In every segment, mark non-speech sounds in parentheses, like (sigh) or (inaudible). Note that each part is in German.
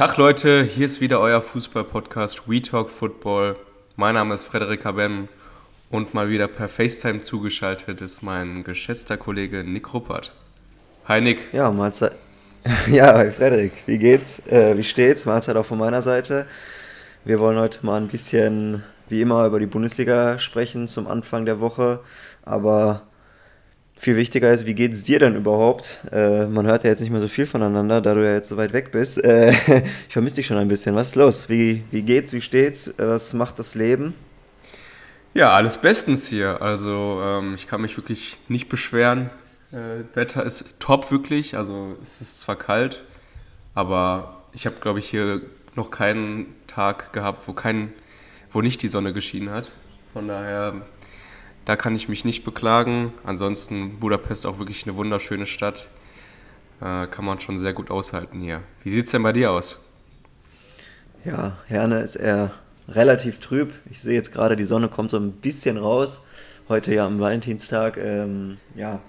Tag Leute, hier ist wieder euer Fußball-Podcast We Talk Football. Mein Name ist Frederik Haben und mal wieder per FaceTime zugeschaltet ist mein geschätzter Kollege Nick Ruppert. Hi Nick. Ja, Mahlzeit. (laughs) Ja, hi Frederik, wie geht's? Äh, wie steht's? Mahlzeit auch von meiner Seite. Wir wollen heute mal ein bisschen, wie immer, über die Bundesliga sprechen zum Anfang der Woche. Aber viel wichtiger ist, wie geht es dir denn überhaupt? Äh, man hört ja jetzt nicht mehr so viel voneinander, da du ja jetzt so weit weg bist. Äh, (laughs) ich vermisse dich schon ein bisschen. Was ist los? Wie, wie geht's? Wie steht's? Was macht das Leben? Ja, alles bestens hier. Also ähm, ich kann mich wirklich nicht beschweren. Äh, Wetter ist top wirklich. Also es ist zwar kalt, aber ich habe, glaube ich, hier noch keinen Tag gehabt, wo kein, wo nicht die Sonne geschienen hat. Von daher, da kann ich mich nicht beklagen. Ansonsten Budapest auch wirklich eine wunderschöne Stadt. Äh, kann man schon sehr gut aushalten hier. Wie sieht es denn bei dir aus? Ja, Herne ist eher relativ trüb. Ich sehe jetzt gerade, die Sonne kommt so ein bisschen raus. Heute ja am Valentinstag. Ähm, ja,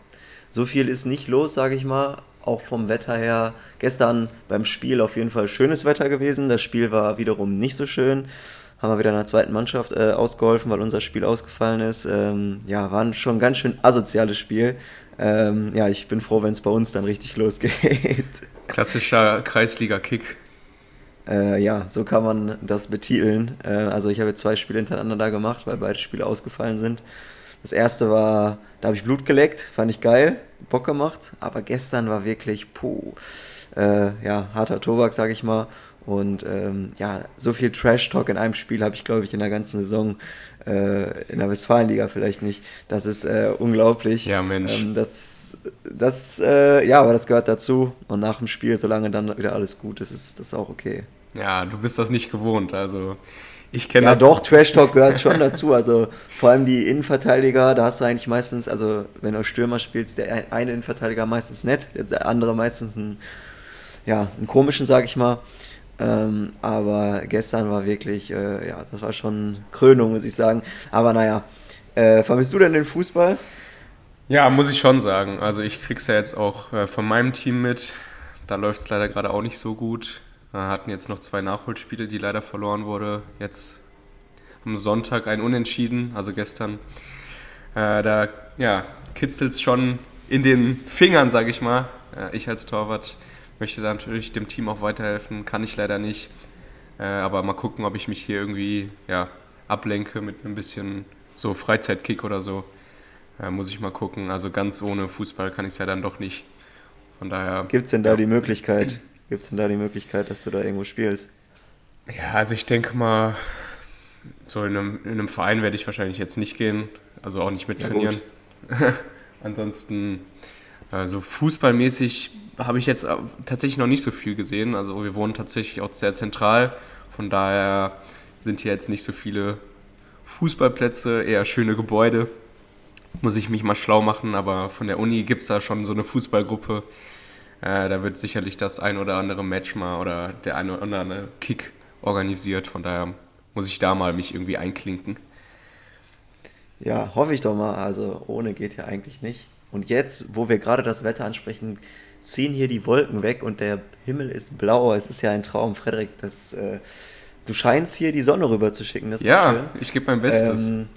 so viel ist nicht los, sage ich mal. Auch vom Wetter her. Gestern beim Spiel auf jeden Fall schönes Wetter gewesen. Das Spiel war wiederum nicht so schön. Haben wir wieder in der zweiten Mannschaft äh, ausgeholfen, weil unser Spiel ausgefallen ist. Ähm, ja, war schon ein ganz schön asoziales Spiel. Ähm, ja, ich bin froh, wenn es bei uns dann richtig (laughs) losgeht. Klassischer Kreisliga-Kick. Äh, ja, so kann man das betiteln. Äh, also ich habe jetzt zwei Spiele hintereinander da gemacht, weil beide Spiele ausgefallen sind. Das erste war, da habe ich Blut geleckt, fand ich geil, Bock gemacht. Aber gestern war wirklich, puh, äh, ja, harter Tobak, sag ich mal. Und ähm, ja, so viel Trash-Talk in einem Spiel habe ich, glaube ich, in der ganzen Saison äh, in der Westfalenliga vielleicht nicht. Das ist äh, unglaublich. Ja, Mensch. Ähm, das, das, äh, ja, aber das gehört dazu. Und nach dem Spiel, solange dann wieder alles gut ist, ist das auch okay. Ja, du bist das nicht gewohnt. Also ich kenne ja, das. Ja, doch, (laughs) Trash Talk gehört schon dazu. Also vor allem die Innenverteidiger, da hast du eigentlich meistens, also wenn du Stürmer spielst, der eine Innenverteidiger meistens nett, der andere meistens einen, ja, einen komischen, sag ich mal. Ähm, aber gestern war wirklich, äh, ja, das war schon Krönung, muss ich sagen. Aber naja, äh, vermisst du denn den Fußball? Ja, muss ich schon sagen. Also ich krieg's ja jetzt auch äh, von meinem Team mit. Da läuft es leider gerade auch nicht so gut. Wir hatten jetzt noch zwei Nachholspiele, die leider verloren wurde. Jetzt am Sonntag ein Unentschieden, also gestern. Äh, da ja, kitzelt es schon in den Fingern, sage ich mal. Äh, ich als Torwart möchte da natürlich dem Team auch weiterhelfen, kann ich leider nicht. Äh, aber mal gucken, ob ich mich hier irgendwie ja, ablenke mit ein bisschen so Freizeitkick oder so. Äh, muss ich mal gucken. Also ganz ohne Fußball kann ich es ja dann doch nicht. Von daher. Gibt es denn da ja. die Möglichkeit? Gibt es denn da die Möglichkeit, dass du da irgendwo spielst? Ja, also ich denke mal, so in einem, in einem Verein werde ich wahrscheinlich jetzt nicht gehen, also auch nicht mit trainieren. Ja, (laughs) Ansonsten, also fußballmäßig habe ich jetzt tatsächlich noch nicht so viel gesehen. Also wir wohnen tatsächlich auch sehr zentral, von daher sind hier jetzt nicht so viele Fußballplätze, eher schöne Gebäude. Muss ich mich mal schlau machen, aber von der Uni gibt es da schon so eine Fußballgruppe, äh, da wird sicherlich das ein oder andere Match mal oder der ein oder andere Kick organisiert. Von daher muss ich da mal mich irgendwie einklinken. Ja, hoffe ich doch mal. Also ohne geht ja eigentlich nicht. Und jetzt, wo wir gerade das Wetter ansprechen, ziehen hier die Wolken weg und der Himmel ist blau. Es ist ja ein Traum, Frederik. Das, äh, du scheinst hier die Sonne rüber zu schicken. Das ist ja, ich gebe mein Bestes. Ähm,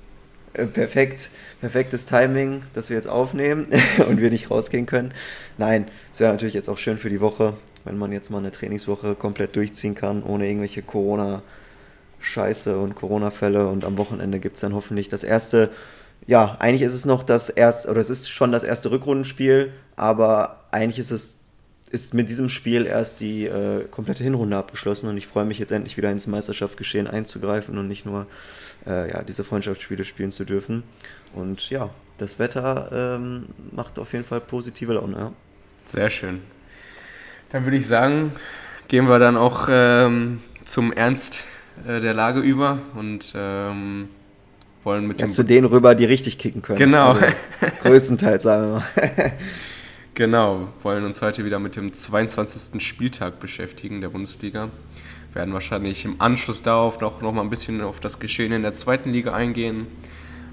äh, perfekt, perfektes Timing, dass wir jetzt aufnehmen (laughs) und wir nicht rausgehen können. Nein, es wäre natürlich jetzt auch schön für die Woche, wenn man jetzt mal eine Trainingswoche komplett durchziehen kann, ohne irgendwelche Corona-Scheiße und Corona-Fälle. Und am Wochenende gibt es dann hoffentlich das erste, ja, eigentlich ist es noch das erste, oder es ist schon das erste Rückrundenspiel, aber eigentlich ist es ist mit diesem Spiel erst die äh, komplette Hinrunde abgeschlossen und ich freue mich jetzt endlich wieder ins Meisterschaftsgeschehen einzugreifen und nicht nur äh, ja, diese Freundschaftsspiele spielen zu dürfen. Und ja, das Wetter ähm, macht auf jeden Fall positive Laune. Ja. Sehr schön. Dann würde ich sagen, gehen wir dann auch ähm, zum Ernst äh, der Lage über und ähm, wollen mit ja, zu denen rüber, die richtig kicken können. Genau. Also, (laughs) größtenteils, sagen wir mal. (laughs) Genau, wollen uns heute wieder mit dem 22. Spieltag beschäftigen der Bundesliga. Werden wahrscheinlich im Anschluss darauf noch, noch mal ein bisschen auf das Geschehen in der zweiten Liga eingehen.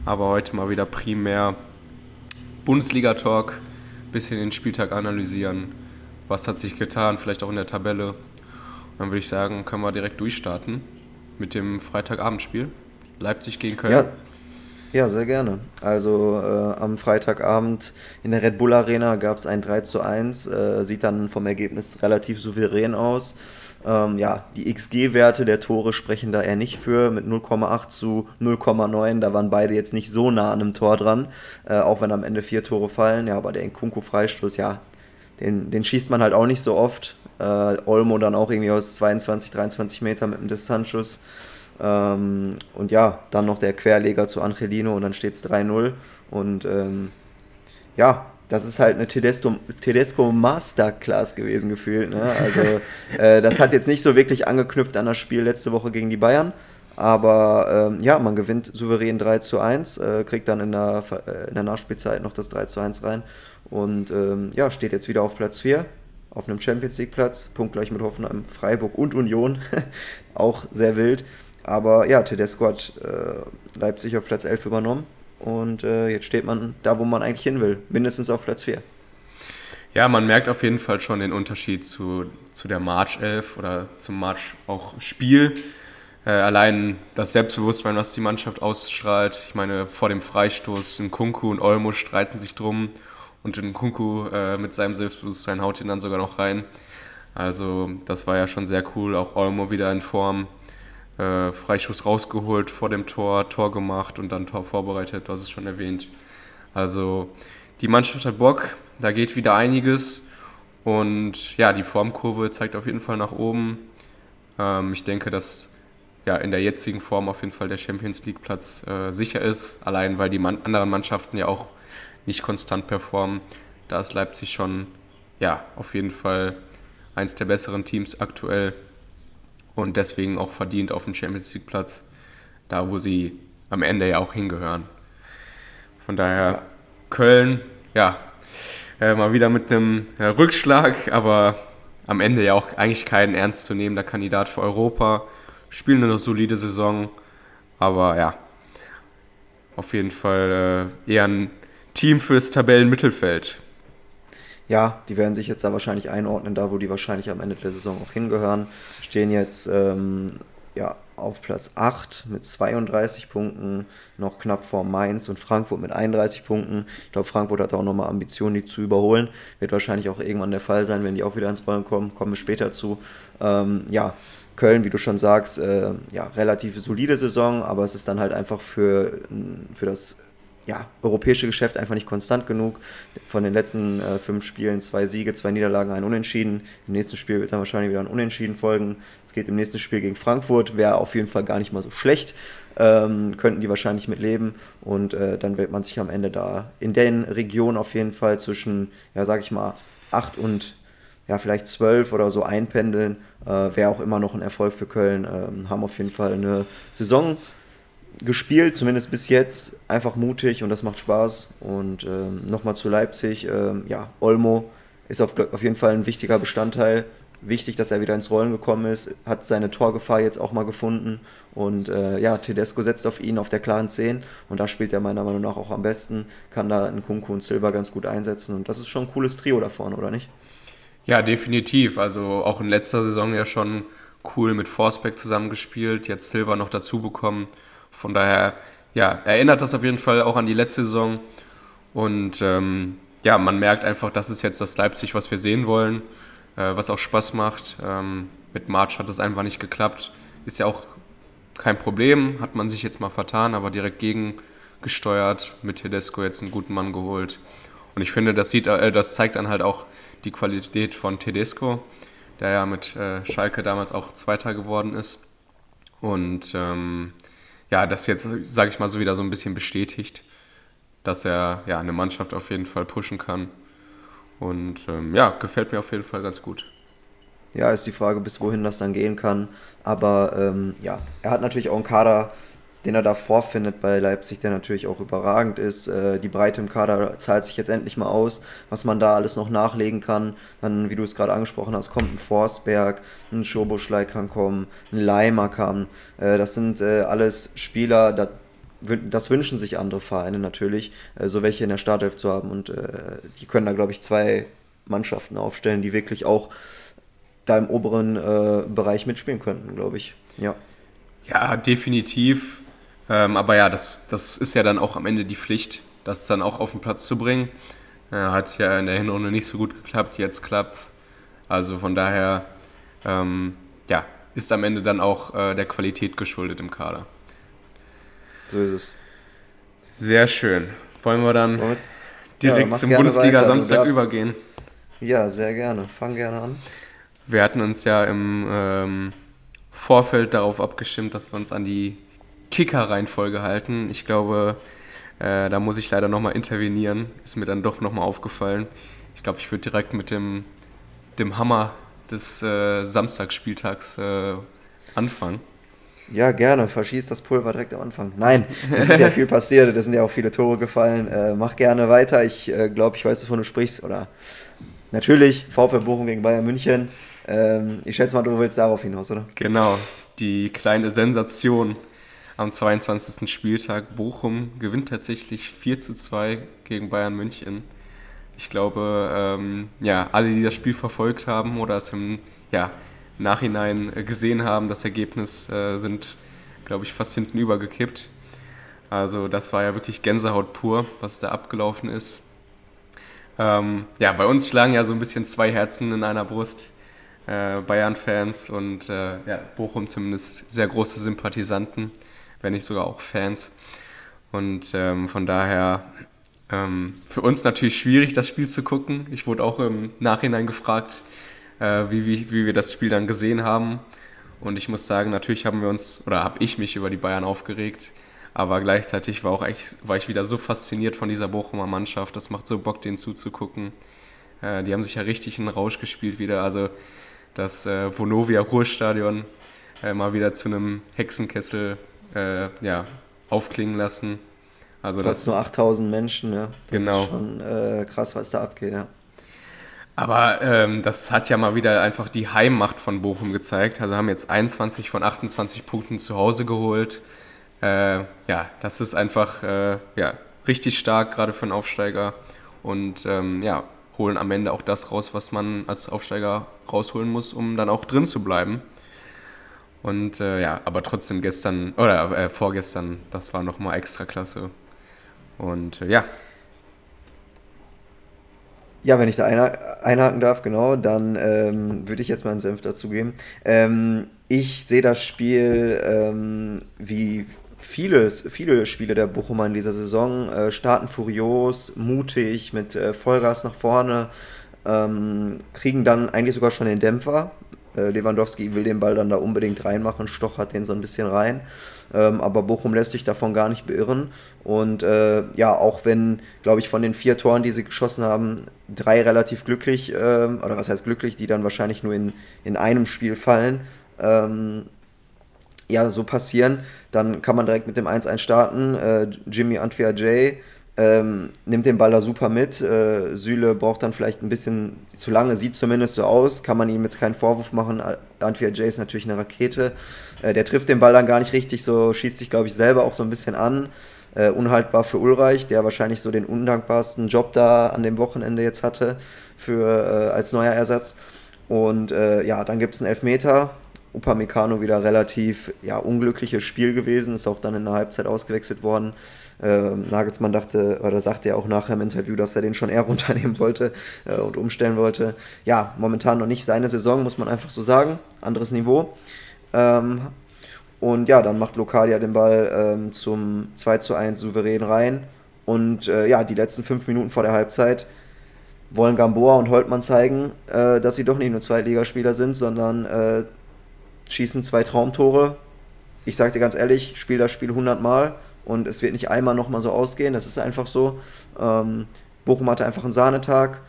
Aber heute mal wieder primär Bundesliga-Talk, bisschen den Spieltag analysieren. Was hat sich getan, vielleicht auch in der Tabelle. dann würde ich sagen, können wir direkt durchstarten mit dem Freitagabendspiel. Leipzig gegen Köln. Ja, ja sehr gerne. Also äh, am Freitagabend in der Red Bull Arena gab es ein 3 zu 1. Äh, sieht dann vom Ergebnis relativ souverän aus. Ähm, ja, die XG-Werte der Tore sprechen da eher nicht für, mit 0,8 zu 0,9. Da waren beide jetzt nicht so nah an einem Tor dran, äh, auch wenn am Ende vier Tore fallen. Ja, aber der Nkunku-Freistoß, ja, den, den schießt man halt auch nicht so oft. Äh, Olmo dann auch irgendwie aus 22, 23 Metern mit einem Distanzschuss. Ähm, und ja, dann noch der Querleger zu Angelino und dann steht es 3-0. Und ähm, ja, das ist halt eine Tedesco, Tedesco Masterclass gewesen gefühlt. Ne? Also (laughs) äh, das hat jetzt nicht so wirklich angeknüpft an das Spiel letzte Woche gegen die Bayern. Aber ähm, ja, man gewinnt souverän 3 zu 1, äh, kriegt dann in der, äh, in der Nachspielzeit noch das 3 zu 1 rein und ähm, ja, steht jetzt wieder auf Platz 4 auf einem Champions League Platz, punktgleich mit Hoffenheim, Freiburg und Union. (laughs) Auch sehr wild. Aber ja, Tedesco hat äh, Leipzig auf Platz 11 übernommen und äh, jetzt steht man da, wo man eigentlich hin will, mindestens auf Platz 4. Ja, man merkt auf jeden Fall schon den Unterschied zu, zu der March 11 oder zum March auch Spiel. Äh, allein das Selbstbewusstsein, was die Mannschaft ausstrahlt. Ich meine, vor dem Freistoß, Kunku und Olmo streiten sich drum und Kunku äh, mit seinem Selbstbewusstsein haut ihn dann sogar noch rein. Also das war ja schon sehr cool. Auch Olmo wieder in Form äh, Freischuss rausgeholt vor dem Tor, Tor gemacht und dann Tor vorbereitet, du hast es schon erwähnt. Also die Mannschaft hat Bock, da geht wieder einiges und ja, die Formkurve zeigt auf jeden Fall nach oben. Ähm, ich denke, dass ja, in der jetzigen Form auf jeden Fall der Champions League Platz äh, sicher ist, allein weil die man anderen Mannschaften ja auch nicht konstant performen. Da ist Leipzig schon ja, auf jeden Fall eins der besseren Teams aktuell und deswegen auch verdient auf dem Champions League Platz, da wo sie am Ende ja auch hingehören. Von daher Köln, ja, äh, mal wieder mit einem äh, Rückschlag, aber am Ende ja auch eigentlich kein ernstzunehmender Kandidat für Europa. Spielen eine solide Saison, aber ja, auf jeden Fall äh, eher ein Team fürs Tabellenmittelfeld ja, die werden sich jetzt da wahrscheinlich einordnen, da wo die wahrscheinlich am Ende der Saison auch hingehören. Stehen jetzt ähm, ja, auf Platz 8 mit 32 Punkten, noch knapp vor Mainz und Frankfurt mit 31 Punkten. Ich glaube, Frankfurt hat auch nochmal Ambitionen, die zu überholen. Wird wahrscheinlich auch irgendwann der Fall sein, wenn die auch wieder ins Rollen kommen. Kommen wir später zu. Ähm, ja, Köln, wie du schon sagst, äh, ja, relativ solide Saison, aber es ist dann halt einfach für, für das ja, europäische Geschäft einfach nicht konstant genug. Von den letzten äh, fünf Spielen zwei Siege, zwei Niederlagen, ein Unentschieden. Im nächsten Spiel wird dann wahrscheinlich wieder ein Unentschieden folgen. Es geht im nächsten Spiel gegen Frankfurt, wäre auf jeden Fall gar nicht mal so schlecht. Ähm, könnten die wahrscheinlich mit leben und äh, dann wird man sich am Ende da in den Regionen auf jeden Fall zwischen, ja, sag ich mal, acht und ja, vielleicht zwölf oder so einpendeln. Äh, wäre auch immer noch ein Erfolg für Köln. Ähm, haben auf jeden Fall eine Saison gespielt, zumindest bis jetzt, einfach mutig und das macht Spaß. Und ähm, nochmal zu Leipzig, ähm, ja, Olmo ist auf, auf jeden Fall ein wichtiger Bestandteil. Wichtig, dass er wieder ins Rollen gekommen ist, hat seine Torgefahr jetzt auch mal gefunden. Und äh, ja, Tedesco setzt auf ihn auf der klaren 10 und da spielt er meiner Meinung nach auch am besten, kann da einen Kunku und Silva ganz gut einsetzen. Und das ist schon ein cooles Trio da vorne, oder nicht? Ja, definitiv. Also auch in letzter Saison ja schon cool mit Forsbeck zusammengespielt, jetzt Silva noch dazu bekommen. Von daher, ja, erinnert das auf jeden Fall auch an die letzte Saison. Und ähm, ja, man merkt einfach, das ist jetzt das Leipzig, was wir sehen wollen, äh, was auch Spaß macht. Ähm, mit March hat das einfach nicht geklappt. Ist ja auch kein Problem, hat man sich jetzt mal vertan, aber direkt gegengesteuert, mit Tedesco jetzt einen guten Mann geholt. Und ich finde, das, sieht, äh, das zeigt dann halt auch die Qualität von Tedesco, der ja mit äh, Schalke damals auch Zweiter geworden ist. Und ähm, ja, das jetzt, sage ich mal, so wieder so ein bisschen bestätigt, dass er ja eine Mannschaft auf jeden Fall pushen kann. Und ähm, ja, gefällt mir auf jeden Fall ganz gut. Ja, ist die Frage, bis wohin das dann gehen kann. Aber ähm, ja, er hat natürlich auch einen Kader, den er da vorfindet bei Leipzig, der natürlich auch überragend ist. Äh, die Breite im Kader zahlt sich jetzt endlich mal aus, was man da alles noch nachlegen kann. Dann, wie du es gerade angesprochen hast, kommt ein Forsberg, ein Schoboschlei kann kommen, ein Leimer kann. Äh, das sind äh, alles Spieler, das, das wünschen sich andere Vereine natürlich, äh, so welche in der Startelf zu haben. Und äh, die können da, glaube ich, zwei Mannschaften aufstellen, die wirklich auch da im oberen äh, Bereich mitspielen könnten, glaube ich. Ja. Ja, definitiv. Ähm, aber ja, das, das ist ja dann auch am Ende die Pflicht, das dann auch auf den Platz zu bringen. Äh, hat ja in der Hinrunde nicht so gut geklappt, jetzt klappt's. Also von daher, ähm, ja, ist am Ende dann auch äh, der Qualität geschuldet im Kader. So ist es. Sehr schön. Wollen wir dann direkt ja, zum Bundesliga-Samstag übergehen? Ja, sehr gerne. Fang gerne an. Wir hatten uns ja im ähm, Vorfeld darauf abgestimmt, dass wir uns an die Kicker-Reihenfolge halten. Ich glaube, äh, da muss ich leider nochmal intervenieren. Ist mir dann doch nochmal aufgefallen. Ich glaube, ich würde direkt mit dem, dem Hammer des äh, Samstagsspieltags äh, anfangen. Ja, gerne. Verschießt das Pulver direkt am Anfang. Nein, es ist ja (laughs) viel passiert. Es sind ja auch viele Tore gefallen. Äh, mach gerne weiter. Ich äh, glaube, ich weiß, wovon du sprichst. Oder natürlich VfL Bochum gegen Bayern München. Ähm, ich schätze mal, du willst darauf hinaus, oder? Genau. Die kleine Sensation am 22. Spieltag. Bochum gewinnt tatsächlich 4 zu 2 gegen Bayern München. Ich glaube, ähm, ja, alle, die das Spiel verfolgt haben oder es im ja, Nachhinein gesehen haben, das Ergebnis äh, sind, glaube ich, fast hinten übergekippt. Also das war ja wirklich Gänsehaut pur, was da abgelaufen ist. Ähm, ja, bei uns schlagen ja so ein bisschen zwei Herzen in einer Brust. Äh, Bayern-Fans und äh, ja, Bochum zumindest sehr große Sympathisanten, wenn nicht sogar auch Fans. Und ähm, von daher ähm, für uns natürlich schwierig, das Spiel zu gucken. Ich wurde auch im Nachhinein gefragt, äh, wie, wie, wie wir das Spiel dann gesehen haben. Und ich muss sagen, natürlich haben wir uns, oder habe ich mich über die Bayern aufgeregt. Aber gleichzeitig war, auch echt, war ich wieder so fasziniert von dieser Bochumer Mannschaft. Das macht so Bock, denen zuzugucken. Äh, die haben sich ja richtig in Rausch gespielt wieder. Also das äh, Vonovia Ruhrstadion äh, mal wieder zu einem Hexenkessel äh, ja, aufklingen lassen. Also Trotz das nur 8000 Menschen, ja. Das genau. ist schon äh, krass, was da abgeht, ja. Aber ähm, das hat ja mal wieder einfach die Heimmacht von Bochum gezeigt. Also haben jetzt 21 von 28 Punkten zu Hause geholt. Äh, ja, das ist einfach äh, ja, richtig stark, gerade für einen Aufsteiger. Und ähm, ja, holen am Ende auch das raus, was man als Aufsteiger rausholen muss, um dann auch drin zu bleiben. Und äh, ja, aber trotzdem gestern oder äh, vorgestern, das war nochmal extra klasse. Und äh, ja. Ja, wenn ich da einhaken darf, genau, dann ähm, würde ich jetzt mal einen Senf dazugeben. Ähm, ich sehe das Spiel ähm, wie vieles, viele Spiele der Bochumer in dieser Saison. Äh, starten furios, mutig, mit äh, Vollgas nach vorne, ähm, kriegen dann eigentlich sogar schon den Dämpfer. Äh, Lewandowski will den Ball dann da unbedingt reinmachen, stochert den so ein bisschen rein. Ähm, aber Bochum lässt sich davon gar nicht beirren. Und äh, ja, auch wenn, glaube ich, von den vier Toren, die sie geschossen haben, drei relativ glücklich, äh, oder was heißt glücklich, die dann wahrscheinlich nur in, in einem Spiel fallen, ähm, ja, so passieren, dann kann man direkt mit dem 1-1 starten. Äh, Jimmy Antwia J ähm, nimmt den Ball da super mit. Äh, Süle braucht dann vielleicht ein bisschen zu lange, sieht zumindest so aus, kann man ihm jetzt keinen Vorwurf machen. Antwia J ist natürlich eine Rakete. Äh, der trifft den Ball dann gar nicht richtig, so schießt sich, glaube ich, selber auch so ein bisschen an. Äh, unhaltbar für Ulreich, der wahrscheinlich so den undankbarsten Job da an dem Wochenende jetzt hatte für, äh, als neuer Ersatz. Und äh, ja, dann gibt es einen Elfmeter, Upamecano wieder relativ ja, unglückliches Spiel gewesen, ist auch dann in der Halbzeit ausgewechselt worden. Äh, Nagelsmann dachte, oder sagte ja auch nachher im Interview, dass er den schon eher (laughs) runternehmen wollte äh, und umstellen wollte. Ja, momentan noch nicht seine Saison, muss man einfach so sagen. Anderes Niveau. Ähm, und ja, dann macht Lokalia den Ball ähm, zum 2 zu 1 souverän rein. Und äh, ja, die letzten fünf Minuten vor der Halbzeit wollen Gamboa und Holtmann zeigen, äh, dass sie doch nicht nur zwei Ligaspieler sind, sondern äh, schießen zwei Traumtore. Ich sage dir ganz ehrlich, spiel das Spiel 100 Mal und es wird nicht einmal nochmal so ausgehen. Das ist einfach so. Ähm, Bochum hatte einfach einen Sahnetag.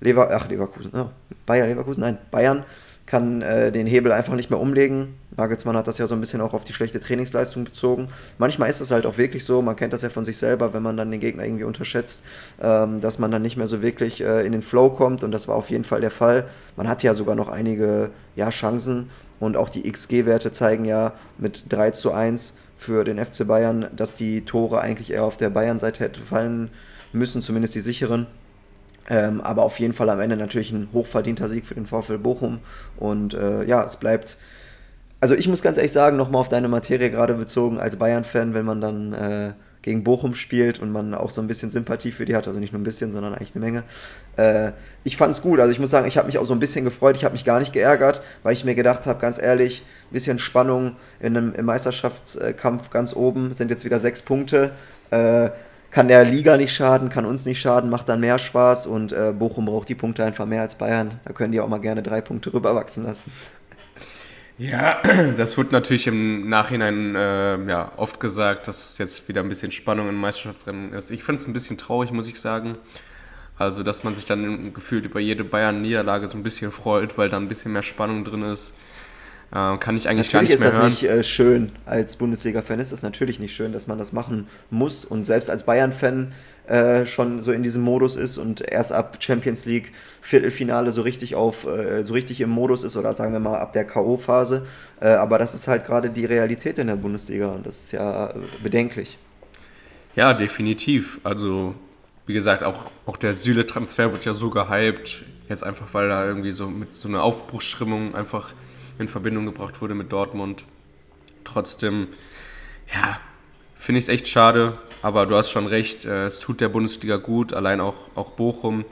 Lever Ach, Leverkusen, ja. Bayer Leverkusen, nein, Bayern kann äh, den Hebel einfach nicht mehr umlegen. Nagelsmann hat das ja so ein bisschen auch auf die schlechte Trainingsleistung bezogen. Manchmal ist es halt auch wirklich so, man kennt das ja von sich selber, wenn man dann den Gegner irgendwie unterschätzt, ähm, dass man dann nicht mehr so wirklich äh, in den Flow kommt und das war auf jeden Fall der Fall. Man hat ja sogar noch einige ja, Chancen und auch die XG-Werte zeigen ja mit 3 zu 1 für den FC Bayern, dass die Tore eigentlich eher auf der Bayern-Seite hätten fallen müssen, zumindest die sicheren. Ähm, aber auf jeden Fall am Ende natürlich ein hochverdienter Sieg für den VfL Bochum. Und äh, ja, es bleibt. Also ich muss ganz ehrlich sagen, nochmal auf deine Materie gerade bezogen, als Bayern-Fan, wenn man dann äh, gegen Bochum spielt und man auch so ein bisschen Sympathie für die hat, also nicht nur ein bisschen, sondern eigentlich eine Menge. Äh, ich fand es gut, also ich muss sagen, ich habe mich auch so ein bisschen gefreut, ich habe mich gar nicht geärgert, weil ich mir gedacht habe, ganz ehrlich, ein bisschen Spannung in einem, im Meisterschaftskampf ganz oben, sind jetzt wieder sechs Punkte. Äh, kann der Liga nicht schaden, kann uns nicht schaden, macht dann mehr Spaß und äh, Bochum braucht die Punkte einfach mehr als Bayern. Da können die auch mal gerne drei Punkte rüberwachsen lassen. Ja, (clears throat) das wird natürlich im Nachhinein äh, ja, oft gesagt, dass jetzt wieder ein bisschen Spannung im Meisterschaftsrennen ist. Ich finde es ein bisschen traurig, muss ich sagen. Also, dass man sich dann gefühlt über jede Bayern-Niederlage so ein bisschen freut, weil da ein bisschen mehr Spannung drin ist. Äh, kann ich eigentlich natürlich gar nicht mehr hören. Natürlich ist das nicht äh, schön. Als Bundesliga-Fan ist das natürlich nicht schön, dass man das machen muss. Und selbst als Bayern-Fan äh, schon so in diesem Modus ist und erst ab Champions League Viertelfinale so richtig auf äh, so richtig im Modus ist oder sagen wir mal ab der KO Phase, äh, aber das ist halt gerade die Realität in der Bundesliga und das ist ja äh, bedenklich. Ja, definitiv. Also wie gesagt, auch, auch der Süle Transfer wird ja so gehypt, jetzt einfach weil da irgendwie so mit so einer Aufbruchsstimmung einfach in Verbindung gebracht wurde mit Dortmund. Trotzdem, ja, finde ich es echt schade, aber du hast schon recht, äh, es tut der Bundesliga gut, allein auch, auch Bochum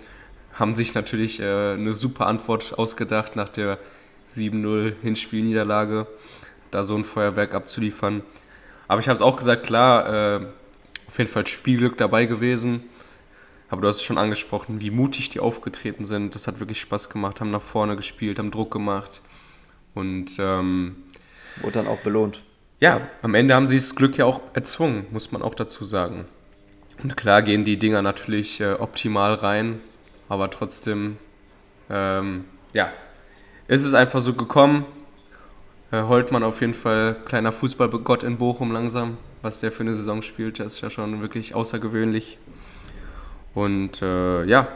haben sich natürlich äh, eine super Antwort ausgedacht nach der 7-0 Hinspielniederlage, da so ein Feuerwerk abzuliefern. Aber ich habe es auch gesagt, klar, äh, auf jeden Fall Spielglück dabei gewesen. Aber du hast es schon angesprochen, wie mutig die aufgetreten sind. Das hat wirklich Spaß gemacht, haben nach vorne gespielt, haben Druck gemacht. Und ähm, wurde dann auch belohnt. Ja, am Ende haben sie das Glück ja auch erzwungen, muss man auch dazu sagen. Und klar gehen die Dinger natürlich äh, optimal rein, aber trotzdem, ähm, ja, ist es einfach so gekommen. Äh, Holtmann auf jeden Fall kleiner Fußballgott in Bochum langsam, was der für eine Saison spielt, das ist ja schon wirklich außergewöhnlich. Und äh, ja,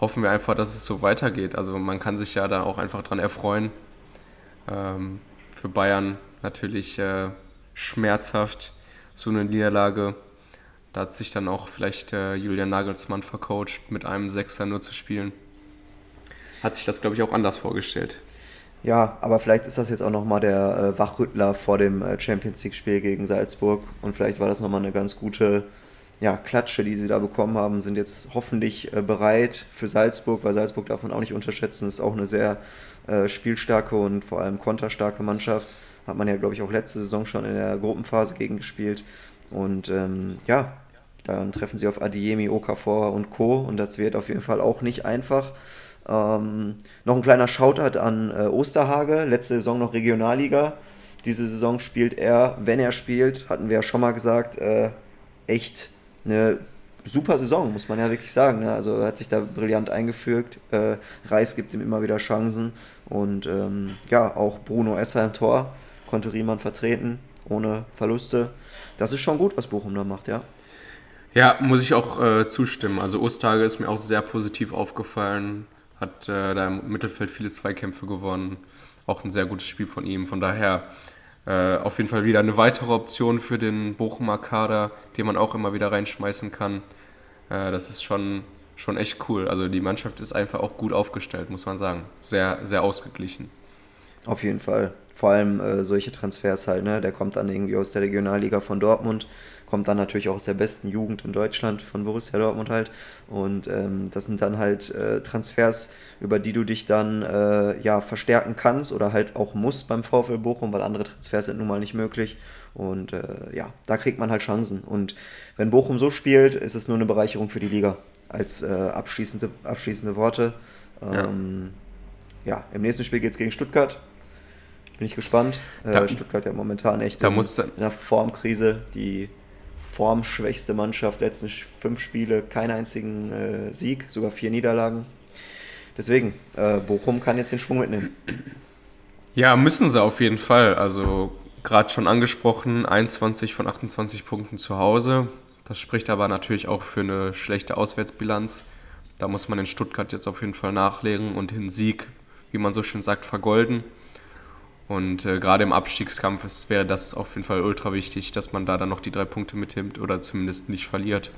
hoffen wir einfach, dass es so weitergeht. Also man kann sich ja da auch einfach dran erfreuen. Ähm, für Bayern natürlich äh, schmerzhaft, so eine Niederlage. Da hat sich dann auch vielleicht äh, Julian Nagelsmann vercoacht, mit einem Sechser nur zu spielen. Hat sich das, glaube ich, auch anders vorgestellt. Ja, aber vielleicht ist das jetzt auch nochmal der äh, Wachrüttler vor dem äh, Champions League-Spiel gegen Salzburg. Und vielleicht war das nochmal eine ganz gute ja, Klatsche, die sie da bekommen haben, sind jetzt hoffentlich äh, bereit für Salzburg, weil Salzburg darf man auch nicht unterschätzen, ist auch eine sehr äh, spielstarke und vor allem konterstarke Mannschaft. Hat man ja, glaube ich, auch letzte Saison schon in der Gruppenphase gegen gespielt. Und ähm, ja, dann treffen sie auf Adiemi, Okafor und Co. Und das wird auf jeden Fall auch nicht einfach. Ähm, noch ein kleiner Shoutout an äh, Osterhage, letzte Saison noch Regionalliga. Diese Saison spielt er, wenn er spielt, hatten wir ja schon mal gesagt, äh, echt eine super Saison, muss man ja wirklich sagen. Ne? Also er hat sich da brillant eingefügt. Äh, Reis gibt ihm immer wieder Chancen. Und ähm, ja, auch Bruno Esser im Tor konnte Riemann vertreten, ohne Verluste. Das ist schon gut, was Bochum da macht, ja. Ja, muss ich auch äh, zustimmen. Also Ostage ist mir auch sehr positiv aufgefallen. Hat äh, da im Mittelfeld viele Zweikämpfe gewonnen. Auch ein sehr gutes Spiel von ihm. Von daher äh, auf jeden Fall wieder eine weitere Option für den Bochumer Kader, den man auch immer wieder reinschmeißen kann. Äh, das ist schon, schon echt cool. Also die Mannschaft ist einfach auch gut aufgestellt, muss man sagen. Sehr, sehr ausgeglichen. Auf jeden Fall. Vor allem äh, solche Transfers halt, ne? Der kommt dann irgendwie aus der Regionalliga von Dortmund kommt dann natürlich auch aus der besten Jugend in Deutschland von Borussia Dortmund halt. Und ähm, das sind dann halt äh, Transfers, über die du dich dann äh, ja verstärken kannst oder halt auch musst beim VfL Bochum, weil andere Transfers sind nun mal nicht möglich. Und äh, ja, da kriegt man halt Chancen. Und wenn Bochum so spielt, ist es nur eine Bereicherung für die Liga. Als äh, abschließende, abschließende Worte. Ähm, ja. ja, im nächsten Spiel geht es gegen Stuttgart. Bin ich gespannt. Äh, da, Stuttgart ja momentan echt da in, in einer Formkrise. Die formschwächste Mannschaft, letzten fünf Spiele keinen einzigen äh, Sieg, sogar vier Niederlagen. Deswegen, äh, Bochum kann jetzt den Schwung mitnehmen. Ja, müssen sie auf jeden Fall. Also gerade schon angesprochen, 21 von 28 Punkten zu Hause. Das spricht aber natürlich auch für eine schlechte Auswärtsbilanz. Da muss man in Stuttgart jetzt auf jeden Fall nachlegen und den Sieg, wie man so schön sagt, vergolden. Und äh, gerade im Abstiegskampf ist, wäre das auf jeden Fall ultra wichtig, dass man da dann noch die drei Punkte mitnimmt oder zumindest nicht verliert.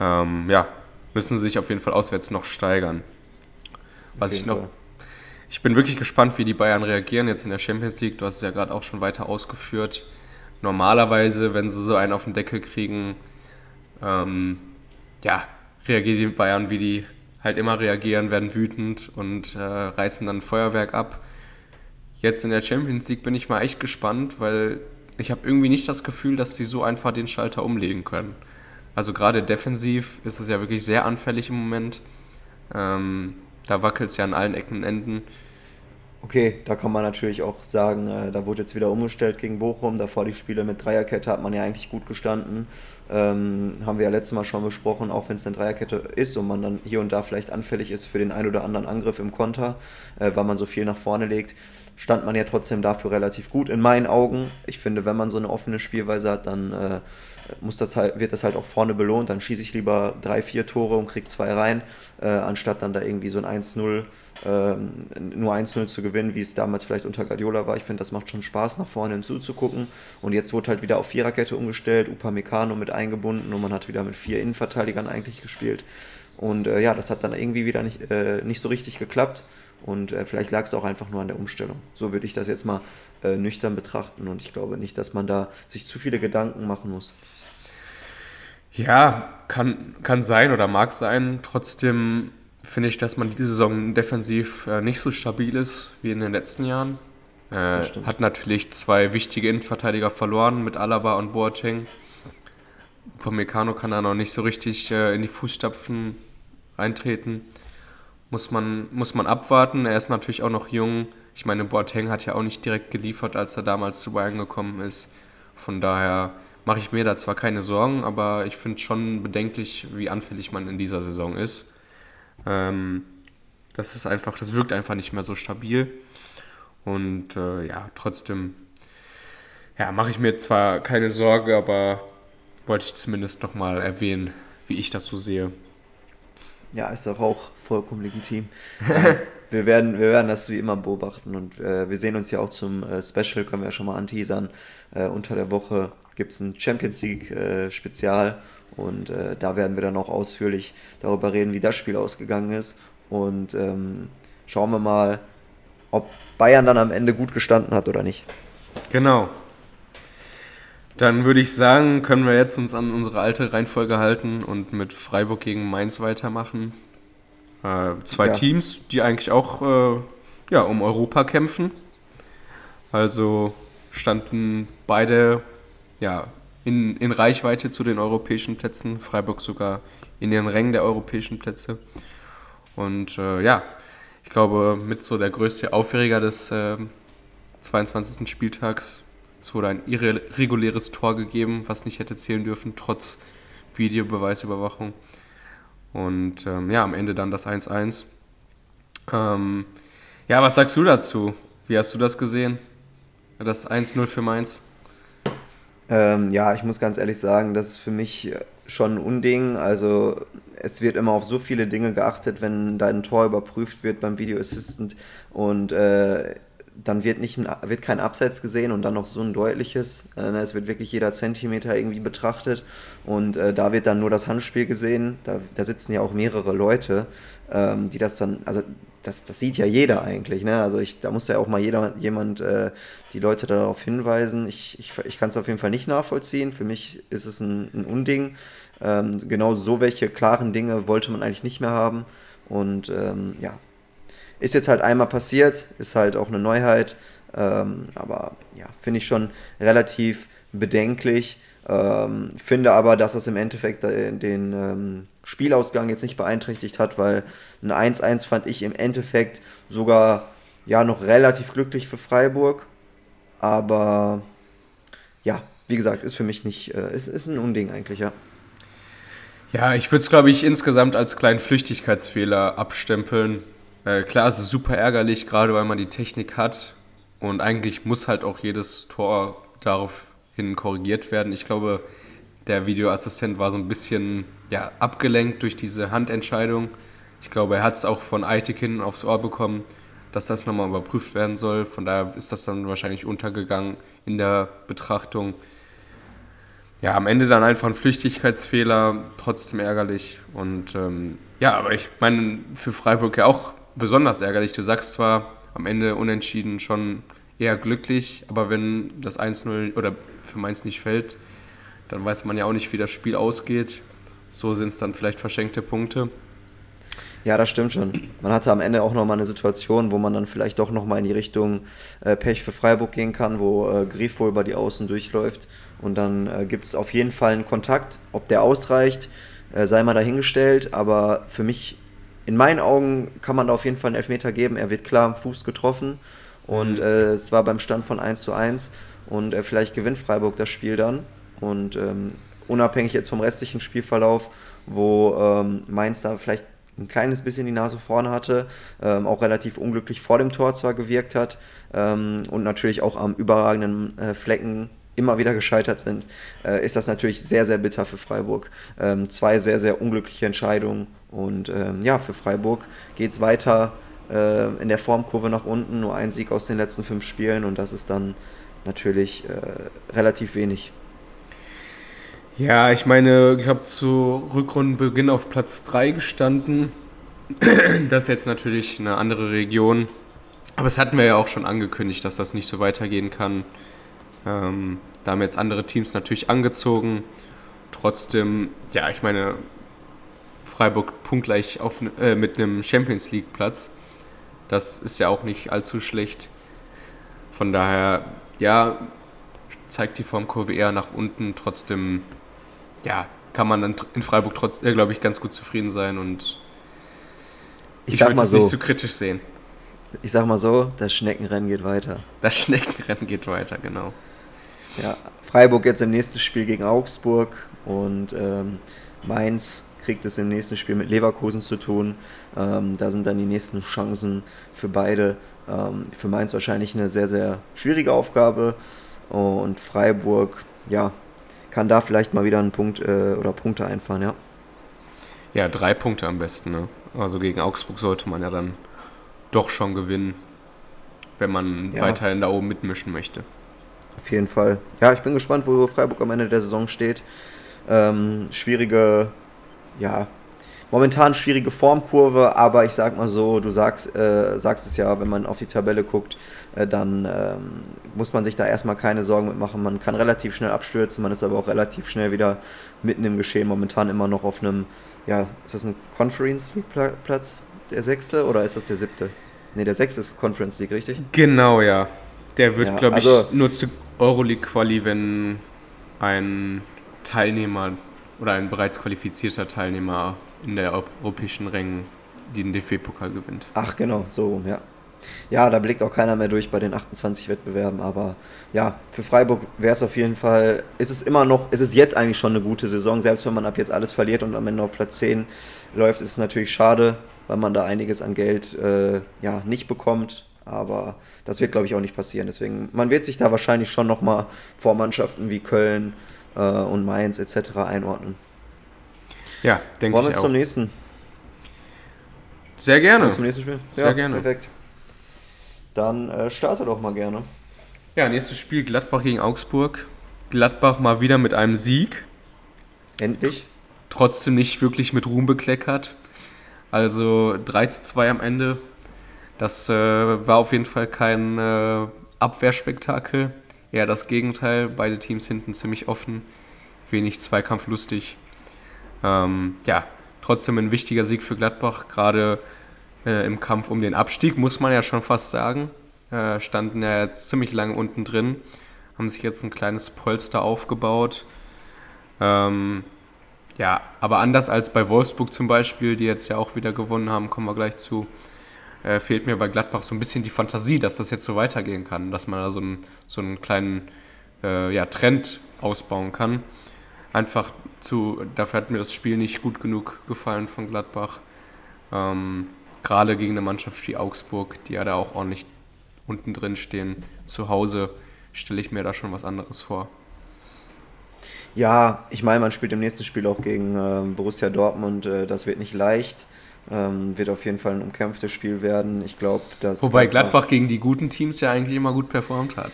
Ähm, ja, müssen sich auf jeden Fall auswärts noch steigern. Was ich noch. Ich bin wirklich gespannt, wie die Bayern reagieren jetzt in der Champions League. Du hast es ja gerade auch schon weiter ausgeführt. Normalerweise, wenn sie so einen auf den Deckel kriegen, ähm, ja, reagieren die Bayern, wie die halt immer reagieren, werden wütend und äh, reißen dann Feuerwerk ab. Jetzt in der Champions League bin ich mal echt gespannt, weil ich habe irgendwie nicht das Gefühl, dass sie so einfach den Schalter umlegen können. Also gerade defensiv ist es ja wirklich sehr anfällig im Moment. Ähm, da wackelt es ja an allen Ecken und Enden. Okay, da kann man natürlich auch sagen, äh, da wurde jetzt wieder umgestellt gegen Bochum. Davor die Spiele mit Dreierkette hat man ja eigentlich gut gestanden. Ähm, haben wir ja letztes Mal schon besprochen, auch wenn es eine Dreierkette ist und man dann hier und da vielleicht anfällig ist für den ein oder anderen Angriff im Konter, äh, weil man so viel nach vorne legt, stand man ja trotzdem dafür relativ gut in meinen Augen. Ich finde, wenn man so eine offene Spielweise hat, dann äh, muss das halt, wird das halt auch vorne belohnt. Dann schieße ich lieber drei, vier Tore und kriege zwei rein, äh, anstatt dann da irgendwie so ein 1-0, äh, nur 1-0 zu gewinnen, wie es damals vielleicht unter Guardiola war. Ich finde, das macht schon Spaß, nach vorne hinzuzugucken. Und jetzt wurde halt wieder auf Viererkette umgestellt, Upamecano mit eingebunden und man hat wieder mit vier Innenverteidigern eigentlich gespielt. Und äh, ja, das hat dann irgendwie wieder nicht, äh, nicht so richtig geklappt. Und äh, vielleicht lag es auch einfach nur an der Umstellung. So würde ich das jetzt mal äh, nüchtern betrachten. Und ich glaube nicht, dass man da sich zu viele Gedanken machen muss. Ja, kann, kann sein oder mag sein. Trotzdem finde ich, dass man diese Saison defensiv äh, nicht so stabil ist wie in den letzten Jahren. Äh, hat natürlich zwei wichtige Innenverteidiger verloren mit Alaba und Boateng. Upamecano kann da noch nicht so richtig äh, in die Fußstapfen eintreten. Muss man, muss man abwarten. Er ist natürlich auch noch jung. Ich meine, Boateng hat ja auch nicht direkt geliefert, als er damals zu Bayern gekommen ist. Von daher mache ich mir da zwar keine Sorgen, aber ich finde schon bedenklich, wie anfällig man in dieser Saison ist. Ähm, das ist einfach, das wirkt einfach nicht mehr so stabil. Und äh, ja, trotzdem, ja, mache ich mir zwar keine Sorge, aber wollte ich zumindest nochmal erwähnen, wie ich das so sehe. Ja, ist doch auch vollkommen legitim. (laughs) wir, werden, wir werden das wie immer beobachten und äh, wir sehen uns ja auch zum äh, Special, können wir ja schon mal anteasern. Äh, unter der Woche gibt es ein Champions League äh, Spezial und äh, da werden wir dann auch ausführlich darüber reden, wie das Spiel ausgegangen ist. Und ähm, schauen wir mal, ob Bayern dann am Ende gut gestanden hat oder nicht. Genau. Dann würde ich sagen, können wir jetzt uns an unsere alte Reihenfolge halten und mit Freiburg gegen Mainz weitermachen. Äh, zwei ja. Teams, die eigentlich auch äh, ja, um Europa kämpfen. Also standen beide ja, in, in Reichweite zu den europäischen Plätzen, Freiburg sogar in den Rängen der europäischen Plätze. Und äh, ja, ich glaube, mit so der größte Aufreger des äh, 22. Spieltags, es wurde ein irreguläres Tor gegeben, was nicht hätte zählen dürfen, trotz Videobeweisüberwachung. Und ähm, ja, am Ende dann das 1-1. Ähm, ja, was sagst du dazu? Wie hast du das gesehen? Das 1-0 für Mainz? Ähm, ja, ich muss ganz ehrlich sagen, das ist für mich schon ein Unding. Also es wird immer auf so viele Dinge geachtet, wenn dein Tor überprüft wird beim Video Assistant und äh, dann wird, nicht wird kein Abseits gesehen und dann noch so ein deutliches. Äh, ne, es wird wirklich jeder Zentimeter irgendwie betrachtet und äh, da wird dann nur das Handspiel gesehen. Da, da sitzen ja auch mehrere Leute, ähm, die das dann, also das, das sieht ja jeder eigentlich. Ne? Also ich, da muss ja auch mal jeder, jemand äh, die Leute darauf hinweisen. Ich, ich, ich kann es auf jeden Fall nicht nachvollziehen. Für mich ist es ein, ein Unding. Ähm, genau so welche klaren Dinge wollte man eigentlich nicht mehr haben. Und ähm, ja, ist jetzt halt einmal passiert, ist halt auch eine Neuheit. Ähm, aber ja, finde ich schon relativ bedenklich. Ähm, finde aber, dass das im Endeffekt den ähm, Spielausgang jetzt nicht beeinträchtigt hat, weil ein 1-1 fand ich im Endeffekt sogar ja noch relativ glücklich für Freiburg. Aber ja, wie gesagt, ist für mich nicht, äh, ist, ist ein Unding eigentlich, ja. Ja, ich würde es, glaube ich, insgesamt als kleinen Flüchtigkeitsfehler abstempeln. Äh, klar, es ist super ärgerlich, gerade weil man die Technik hat. Und eigentlich muss halt auch jedes Tor darauf hin korrigiert werden. Ich glaube, der Videoassistent war so ein bisschen ja, abgelenkt durch diese Handentscheidung. Ich glaube, er hat es auch von Aitekin aufs Ohr bekommen, dass das nochmal überprüft werden soll. Von daher ist das dann wahrscheinlich untergegangen in der Betrachtung. ja, am Ende dann einfach ein Flüchtigkeitsfehler, trotzdem ärgerlich. Und ähm, ja, aber ich meine, für Freiburg ja auch besonders ärgerlich. Du sagst zwar am Ende unentschieden schon eher glücklich, aber wenn das 1-0 oder für Mainz nicht fällt, dann weiß man ja auch nicht, wie das Spiel ausgeht. So sind es dann vielleicht verschenkte Punkte. Ja, das stimmt schon. Man hatte am Ende auch nochmal eine Situation, wo man dann vielleicht doch nochmal in die Richtung äh, Pech für Freiburg gehen kann, wo äh, Grifo über die Außen durchläuft. Und dann äh, gibt es auf jeden Fall einen Kontakt. Ob der ausreicht, äh, sei mal dahingestellt. Aber für mich, in meinen Augen, kann man da auf jeden Fall einen Elfmeter geben. Er wird klar am Fuß getroffen. Und mhm. äh, es war beim Stand von 1 zu 1. Und äh, vielleicht gewinnt Freiburg das Spiel dann. Und ähm, unabhängig jetzt vom restlichen Spielverlauf, wo ähm, Mainz da vielleicht ein kleines bisschen die Nase vorne hatte, ähm, auch relativ unglücklich vor dem Tor zwar gewirkt hat ähm, und natürlich auch am überragenden äh, Flecken immer wieder gescheitert sind, äh, ist das natürlich sehr, sehr bitter für Freiburg. Ähm, zwei sehr, sehr unglückliche Entscheidungen und ähm, ja, für Freiburg geht es weiter äh, in der Formkurve nach unten, nur ein Sieg aus den letzten fünf Spielen und das ist dann natürlich äh, relativ wenig. Ja, ich meine, ich habe zu Rückrundenbeginn auf Platz 3 gestanden. (clears throat) Das ist jetzt natürlich eine andere Region. Aber es hatten wir ja auch schon angekündigt, dass das nicht so weitergehen kann. Ähm, da haben jetzt andere Teams natürlich angezogen. Trotzdem, ja, ich meine, Freiburg punktgleich auf, äh, mit einem Champions League Platz. Das ist ja auch nicht allzu schlecht. Von daher, ja, zeigt die Formkurve eher nach unten. Trotzdem ja, kann man dann in Freiburg trotzdem, äh, glaube ich, ganz gut zufrieden sein und ich, ich würde das so, nicht zu kritisch sehen. Ich sag mal so, das Schneckenrennen geht weiter. Das Schneckenrennen geht weiter, genau. Ja, Freiburg jetzt im nächsten Spiel gegen Augsburg und ähm, Mainz kriegt es im nächsten Spiel mit Leverkusen zu tun. Ähm, da sind dann die nächsten Chancen für beide. Ähm, für Mainz wahrscheinlich eine sehr, sehr schwierige Aufgabe. Und Freiburg, ja, kann da vielleicht mal wieder einen Punkt äh, oder Punkte einfahren, ja. Ja, drei Punkte am besten. Ne? Also gegen Augsburg sollte man ja dann doch schon gewinnen, wenn man ja. weiterhin da oben mitmischen möchte. Auf jeden Fall. Ja, ich bin gespannt, wo Freiburg am Ende der Saison steht. Ähm, schwierige, ja, momentan schwierige Formkurve, aber ich sag mal so, du sagst, äh, sagst es ja, wenn man auf die Tabelle guckt, äh, dann ähm, muss man sich da erstmal keine Sorgen mitmachen. Man kann relativ schnell abstürzen, man ist aber auch relativ schnell wieder mitten im Geschehen. Momentan immer noch auf einem, ja, ist das ein Conference League Platz, der sechste oder ist das der siebte? Ne, der sechste ist Conference League, richtig? Genau, ja. Der wird, ja, glaube ich, also, nur zu Euroleague-Quali, wenn ein Teilnehmer oder ein bereits qualifizierter Teilnehmer in der europäischen Rängen den DFB-Pokal gewinnt. Ach genau, so rum, ja. Ja, da blickt auch keiner mehr durch bei den 28 Wettbewerben, aber ja, für Freiburg wäre es auf jeden Fall, ist es immer noch, ist es jetzt eigentlich schon eine gute Saison, selbst wenn man ab jetzt alles verliert und am Ende auf Platz 10 läuft, ist es natürlich schade, weil man da einiges an Geld äh, ja, nicht bekommt, aber das wird, glaube ich, auch nicht passieren. Deswegen, man wird sich da wahrscheinlich schon nochmal vor Mannschaften wie Köln äh, und Mainz etc. einordnen. Ja, denke ich Wollen wir zum nächsten? Sehr gerne. Zum nächsten Spiel? Sehr ja, gerne. Perfekt. Dann äh, starte doch mal gerne. Ja, nächstes Spiel Gladbach gegen Augsburg. Gladbach mal wieder mit einem Sieg. Endlich. Trotzdem nicht wirklich mit Ruhm bekleckert. Also 3 zu 2 am Ende. Das äh, war auf jeden Fall kein äh, Abwehrspektakel. Eher das Gegenteil. Beide Teams hinten ziemlich offen. Wenig zweikampflustig. Ähm, ja, trotzdem ein wichtiger Sieg für Gladbach, gerade äh, im Kampf um den Abstieg, muss man ja schon fast sagen. Äh, standen ja jetzt ziemlich lange unten drin, haben sich jetzt ein kleines Polster aufgebaut. Ähm, ja, aber anders als bei Wolfsburg zum Beispiel, die jetzt ja auch wieder gewonnen haben, kommen wir gleich zu, äh, fehlt mir bei Gladbach so ein bisschen die Fantasie, dass das jetzt so weitergehen kann, dass man da so einen, so einen kleinen äh, ja, Trend ausbauen kann einfach zu, dafür hat mir das Spiel nicht gut genug gefallen von Gladbach. Ähm, Gerade gegen eine Mannschaft wie Augsburg, die ja da auch ordentlich unten drin stehen. Zu Hause stelle ich mir da schon was anderes vor. Ja, ich meine, man spielt im nächsten Spiel auch gegen äh, Borussia Dortmund. Äh, das wird nicht leicht. Ähm, wird auf jeden Fall ein umkämpftes Spiel werden. Ich glaube, dass. Wobei Gladbach, gegen die guten Teams ja eigentlich immer gut performt hat.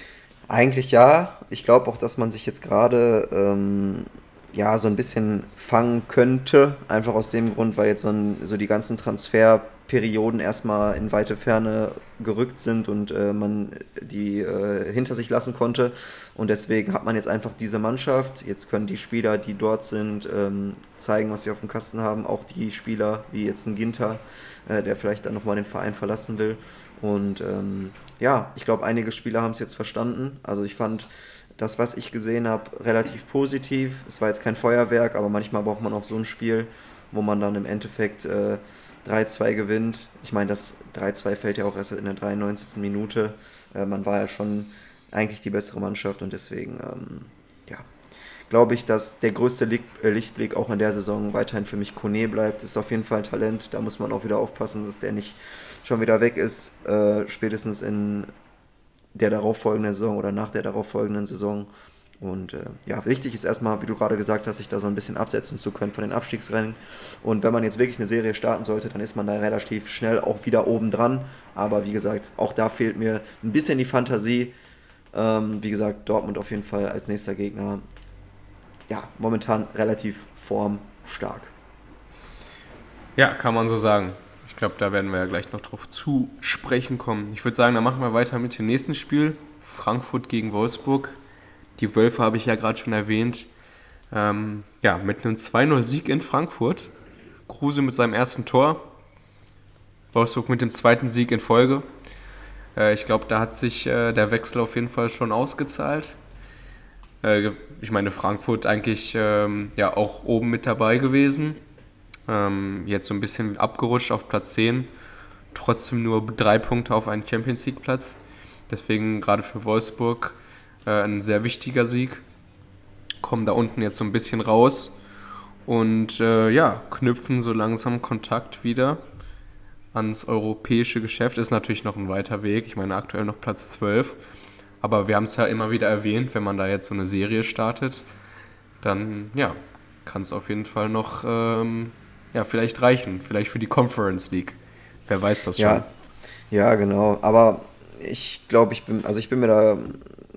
Eigentlich ja. Ich glaube auch, dass man sich jetzt gerade ähm, ja so ein bisschen fangen könnte. Einfach aus dem Grund, weil jetzt so, ein, so die ganzen Transferperioden erstmal in weite Ferne gerückt sind und äh, man die äh, hinter sich lassen konnte. Und deswegen hat man jetzt einfach diese Mannschaft. Jetzt können die Spieler, die dort sind, ähm, zeigen, was sie auf dem Kasten haben. Auch die Spieler, wie jetzt ein Ginter, äh, der vielleicht dann nochmal den Verein verlassen will. Und ähm, ja, ich glaube, einige Spieler haben es jetzt verstanden. Also ich fand das, was ich gesehen habe, relativ positiv. Es war jetzt kein Feuerwerk, aber manchmal braucht man auch so ein Spiel, wo man dann im Endeffekt äh, 3-2 gewinnt. Ich meine, das 3-2 fällt ja auch erst in der 93. Minute. Äh, man war ja schon eigentlich die bessere Mannschaft und deswegen, ähm, ja, glaube ich, dass der größte äh, Lichtblick auch in der Saison weiterhin für mich Kone bleibt. Ist auf jeden Fall ein Talent. Da muss man auch wieder aufpassen, dass der nicht schon wieder weg ist, äh, spätestens in der darauffolgenden Saison oder nach der darauffolgenden Saison. Und äh, ja, wichtig ist erstmal, wie du gerade gesagt hast, sich da so ein bisschen absetzen zu können von den Abstiegsrennen. Und wenn man jetzt wirklich eine Serie starten sollte, dann ist man da relativ schnell auch wieder oben dran. Aber wie gesagt, auch da fehlt mir ein bisschen die Fantasie. Ähm, wie gesagt, Dortmund auf jeden Fall als nächster Gegner. Ja, momentan relativ formstark. Ja, kann man so sagen glaube, da werden wir ja gleich noch drauf zu sprechen kommen. Ich würde sagen, dann machen wir weiter mit dem nächsten Spiel. Frankfurt gegen Wolfsburg. Die Wölfe habe ich ja gerade schon erwähnt. Ähm, ja, mit einem 2-0-Sieg in Frankfurt. Kruse mit seinem ersten Tor. Wolfsburg mit dem zweiten Sieg in Folge. Äh, ich glaube, da hat sich äh, der Wechsel auf jeden Fall schon ausgezahlt. Äh, ich meine, Frankfurt eigentlich ähm, ja auch oben mit dabei gewesen. Ähm, jetzt so ein bisschen abgerutscht auf Platz 10. Trotzdem nur drei Punkte auf einen Champions League Platz. Deswegen gerade für Wolfsburg äh, ein sehr wichtiger Sieg. Kommen da unten jetzt so ein bisschen raus und äh, ja, knüpfen so langsam Kontakt wieder ans europäische Geschäft. Ist natürlich noch ein weiter Weg. Ich meine, aktuell noch Platz 12. Aber wir haben es ja immer wieder erwähnt, wenn man da jetzt so eine Serie startet, dann ja, kann es auf jeden Fall noch ähm, ja, vielleicht reichen. Vielleicht für die Conference League. Wer weiß das schon. Ja, ja genau. Aber ich glaube, ich bin, also ich bin mir da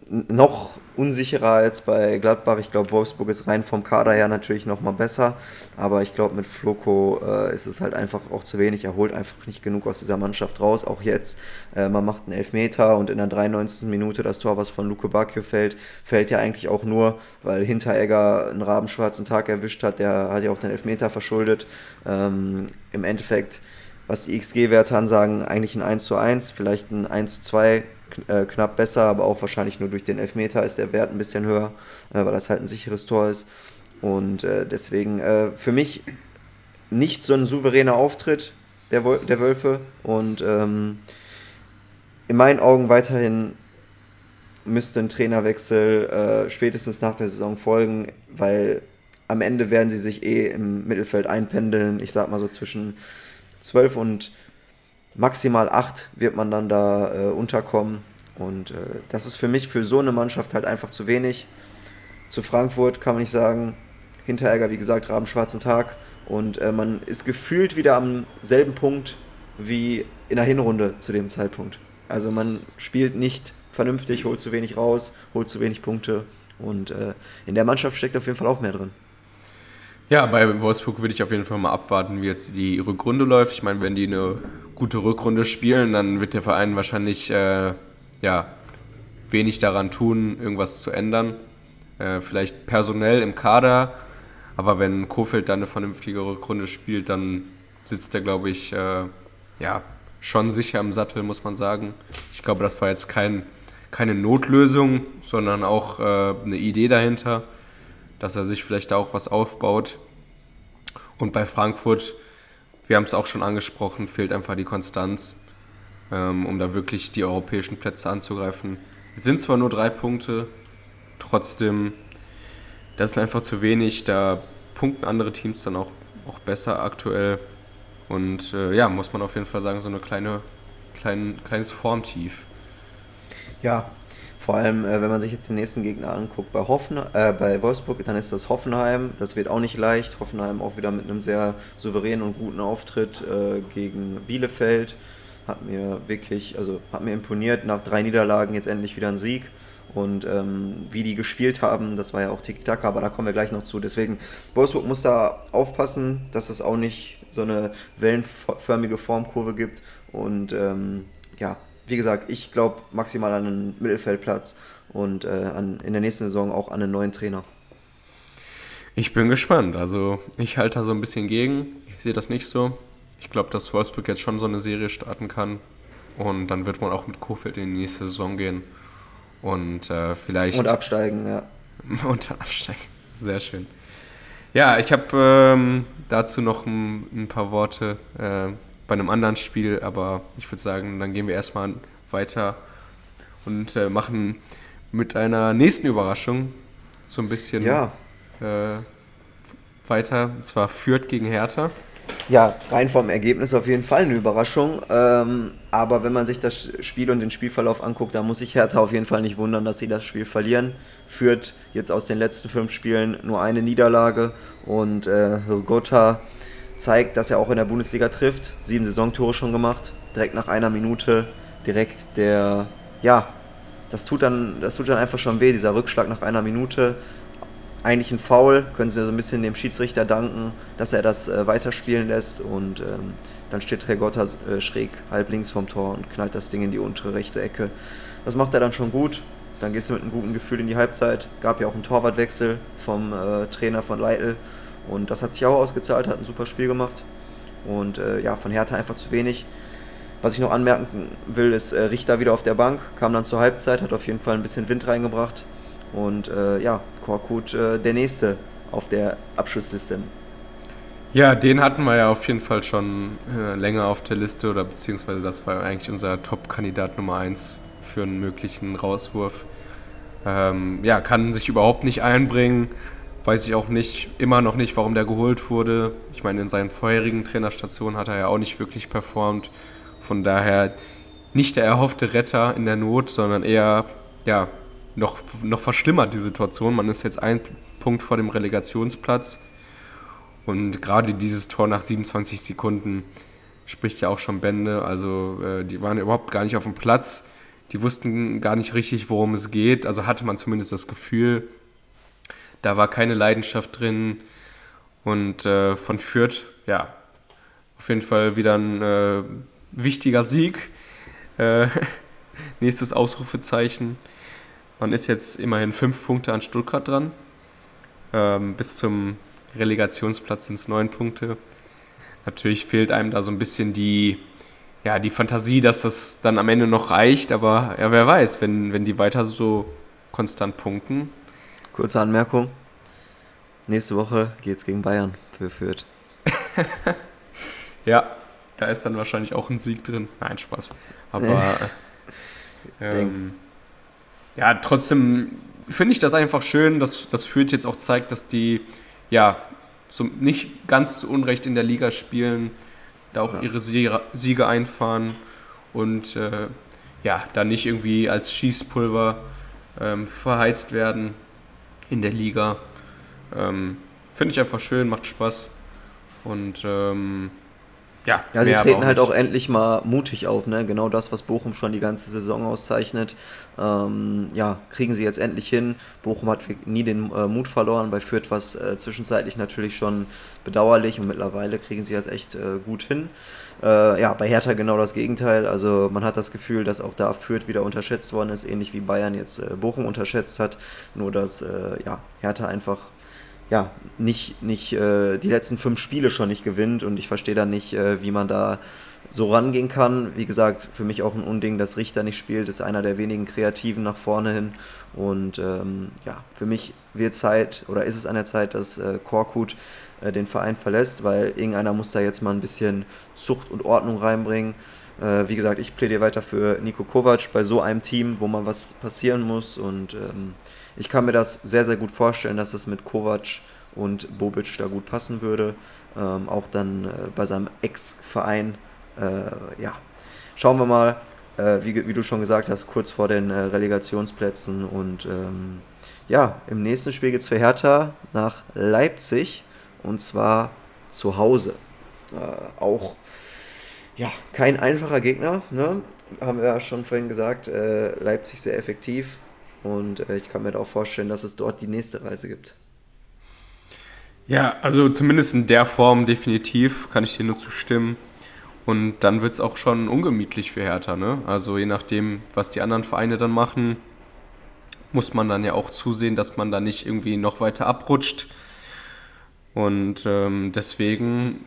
noch unsicherer als bei Gladbach. Ich glaube, Wolfsburg ist rein vom Kader her natürlich noch mal besser. Aber ich glaube, mit Floko äh, ist es halt einfach auch zu wenig. Er holt einfach nicht genug aus dieser Mannschaft raus. Auch jetzt, äh, man macht einen Elfmeter und in der 93. Minute das Tor, was von Luke Bacchio fällt, fällt ja eigentlich auch nur, weil Hinteregger einen rabenschwarzen Tag erwischt hat. Der hat ja auch den Elfmeter verschuldet. Ähm, Im Endeffekt was die XG-Werte ansagen, eigentlich ein 1 zu 1, vielleicht ein 1 zu 2 äh, knapp besser, aber auch wahrscheinlich nur durch den Elfmeter ist der Wert ein bisschen höher, äh, weil das halt ein sicheres Tor ist. Und äh, deswegen äh, für mich nicht so ein souveräner Auftritt der, der Wölfe und ähm, in meinen Augen weiterhin müsste ein Trainerwechsel äh, spätestens nach der Saison folgen, weil am Ende werden sie sich eh im Mittelfeld einpendeln. Ich sag mal so zwischen 12 und maximal 8 wird man dann da äh, unterkommen. Und äh, das ist für mich, für so eine Mannschaft halt einfach zu wenig. Zu Frankfurt kann man nicht sagen, Hinteregger, wie gesagt, rabenschwarzen Tag. Und äh, man ist gefühlt wieder am selben Punkt wie in der Hinrunde zu dem Zeitpunkt. Also man spielt nicht vernünftig, holt zu wenig raus, holt zu wenig Punkte. Und äh, in der Mannschaft steckt auf jeden Fall auch mehr drin. Ja, bei Wolfsburg würde ich auf jeden Fall mal abwarten, wie jetzt die Rückrunde läuft. Ich meine, wenn die eine gute Rückrunde spielen, dann wird der Verein wahrscheinlich äh, ja, wenig daran tun, irgendwas zu ändern. Äh, vielleicht personell im Kader, aber wenn Kofeld dann eine vernünftige Rückrunde spielt, dann sitzt er, glaube ich, äh, ja, schon sicher im Sattel, muss man sagen. Ich glaube, das war jetzt kein, keine Notlösung, sondern auch äh, eine Idee dahinter dass er sich vielleicht da auch was aufbaut. Und bei Frankfurt, wir haben es auch schon angesprochen, fehlt einfach die Konstanz, ähm, um da wirklich die europäischen Plätze anzugreifen. Es sind zwar nur drei Punkte, trotzdem, das ist einfach zu wenig. Da punkten andere Teams dann auch, auch besser aktuell. Und äh, ja, muss man auf jeden Fall sagen, so eine kleine, klein, kleines Formtief. Ja, vor allem, äh, wenn man sich jetzt den nächsten Gegner anguckt, bei, Hoffen, äh, bei Wolfsburg, dann ist das Hoffenheim. Das wird auch nicht leicht. Hoffenheim auch wieder mit einem sehr souveränen und guten Auftritt äh, gegen Bielefeld. hat mir wirklich, also hat mir imponiert. Nach drei Niederlagen jetzt endlich wieder ein Sieg. Und ähm, wie die gespielt haben, das war ja auch Tiki-Taka, aber da kommen wir gleich noch zu. Deswegen, Wolfsburg muss da aufpassen, dass es auch nicht so eine wellenförmige Formkurve gibt. Und ähm, ja, wie gesagt, ich glaube maximal an einen Mittelfeldplatz und äh, an, in der nächsten Saison auch an einen neuen Trainer. Ich bin gespannt. Also ich halte da so ein bisschen gegen. Ich sehe das nicht so. Ich glaube, dass Wolfsburg jetzt schon so eine Serie starten kann. Und dann wird man auch mit Kofeld in die nächste Saison gehen. Und äh, vielleicht. Und absteigen, ja. (laughs) und absteigen. Sehr schön. Ja, ich habe ähm, dazu noch ein, ein paar Worte äh, bei einem anderen Spiel, aber ich würde sagen, dann gehen wir erstmal weiter und äh, machen mit einer nächsten Überraschung so ein bisschen ja. äh, weiter. Und zwar Fürth gegen Hertha. Ja, rein vom Ergebnis auf jeden Fall eine Überraschung. Ähm, aber wenn man sich das Spiel und den Spielverlauf anguckt, da muss sich Hertha auf jeden Fall nicht wundern, dass sie das Spiel verlieren. Führt jetzt aus den letzten fünf Spielen nur eine Niederlage und äh, Gotha zeigt, dass er auch in der Bundesliga trifft. Sieben Saisontore schon gemacht, direkt nach einer Minute, direkt der, ja, das tut dann, das tut dann einfach schon weh, dieser Rückschlag nach einer Minute eigentlich ein Foul, können sie so ein bisschen dem Schiedsrichter danken, dass er das äh, weiterspielen lässt und ähm, dann steht Regotta äh, schräg halb links vom Tor und knallt das Ding in die untere rechte Ecke. Das macht er dann schon gut. Dann gehst du mit einem guten Gefühl in die Halbzeit. Gab ja auch einen Torwartwechsel vom äh, Trainer von Leitl und das hat sich auch ausgezahlt, hat ein super Spiel gemacht. Und äh, ja, von Hertha einfach zu wenig. Was ich noch anmerken will, ist äh, Richter wieder auf der Bank, kam dann zur Halbzeit, hat auf jeden Fall ein bisschen Wind reingebracht. Und äh, ja, Korkut äh, der nächste auf der Abschlussliste. Ja, den hatten wir ja auf jeden Fall schon äh, länger auf der Liste oder beziehungsweise das war eigentlich unser Top-Kandidat Nummer 1 für einen möglichen Rauswurf. Ähm, ja, kann sich überhaupt nicht einbringen. Weiß ich auch nicht, immer noch nicht, warum der geholt wurde. Ich meine, in seinen vorherigen Trainerstationen hat er ja auch nicht wirklich performt. Von daher nicht der erhoffte Retter in der Not, sondern eher ja, noch, noch verschlimmert die Situation. Man ist jetzt ein Punkt vor dem Relegationsplatz. Und gerade dieses Tor nach 27 Sekunden spricht ja auch schon Bände. Also äh, die waren überhaupt gar nicht auf dem Platz. Die wussten gar nicht richtig, worum es geht. Also hatte man zumindest das Gefühl, da war keine Leidenschaft drin. Und äh, von Fürth, ja, auf jeden Fall wieder ein äh, wichtiger Sieg. Äh, (laughs) nächstes Ausrufezeichen. Man ist jetzt immerhin fünf Punkte an Stuttgart dran. Ähm, bis zum Relegationsplatz sind es neun Punkte. Natürlich fehlt einem da so ein bisschen die, ja, die Fantasie, dass das dann am Ende noch reicht, aber ja, wer weiß, wenn, wenn die weiter so konstant punkten. Kurze Anmerkung. Nächste Woche geht es gegen Bayern für Fürth. (laughs) ja, da ist dann wahrscheinlich auch ein Sieg drin. Nein, Spaß. Aber ähm, ja, trotzdem finde ich das einfach schön, dass das Fürth jetzt auch zeigt, dass die ja so nicht ganz zu Unrecht in der Liga spielen, da auch ja. ihre Siege einfahren und äh, ja, da nicht irgendwie als Schießpulver ähm, verheizt werden in der Liga. Ähm, finde ich einfach schön, macht Spaß und ähm, ja, ja sie treten halt auch endlich mal mutig auf, ne? Genau das, was Bochum schon die ganze Saison auszeichnet. Ähm, ja, kriegen sie jetzt endlich hin. Bochum hat nie den äh, Mut verloren, bei Fürth war es äh, zwischenzeitlich natürlich schon bedauerlich und mittlerweile kriegen sie das echt äh, gut hin. Äh, ja, bei Hertha genau das Gegenteil. Also man hat das Gefühl, dass auch da Fürth wieder unterschätzt worden ist, ähnlich wie Bayern jetzt äh, Bochum unterschätzt hat. Nur dass äh, ja, Hertha einfach ja, nicht, nicht äh, die letzten fünf Spiele schon nicht gewinnt und ich verstehe dann nicht, äh, wie man da so rangehen kann. Wie gesagt, für mich auch ein Unding, dass Richter nicht spielt, ist einer der wenigen Kreativen nach vorne hin. Und ähm, ja, für mich wird Zeit oder ist es an der Zeit, dass äh, Korkut äh, den Verein verlässt, weil irgendeiner muss da jetzt mal ein bisschen Zucht und Ordnung reinbringen. Äh, wie gesagt, ich plädiere weiter für Nico Kovac bei so einem Team, wo mal was passieren muss und ähm, ich kann mir das sehr, sehr gut vorstellen, dass es mit Kovac und Bobic da gut passen würde. Ähm, auch dann äh, bei seinem Ex-Verein. Äh, ja, schauen wir mal, äh, wie, wie, du schon gesagt hast, kurz vor den äh, Relegationsplätzen. Und ähm, ja, im nächsten Spiel geht es für Hertha nach Leipzig und zwar zu Hause. Äh, auch Ja, kein einfacher Gegner, ne? haben wir ja schon vorhin gesagt. Äh, Leipzig sehr effektiv und äh, ich kann mir da auch vorstellen, dass es dort die nächste Reise gibt. Ja, also zumindest in der Form definitiv kann ich dir nur zustimmen. Und dann wird es auch schon ungemütlich für Hertha. Ne? Also je nachdem, was die anderen Vereine dann machen, muss man dann ja auch zusehen, dass man da nicht irgendwie noch weiter abrutscht. Und ähm, deswegen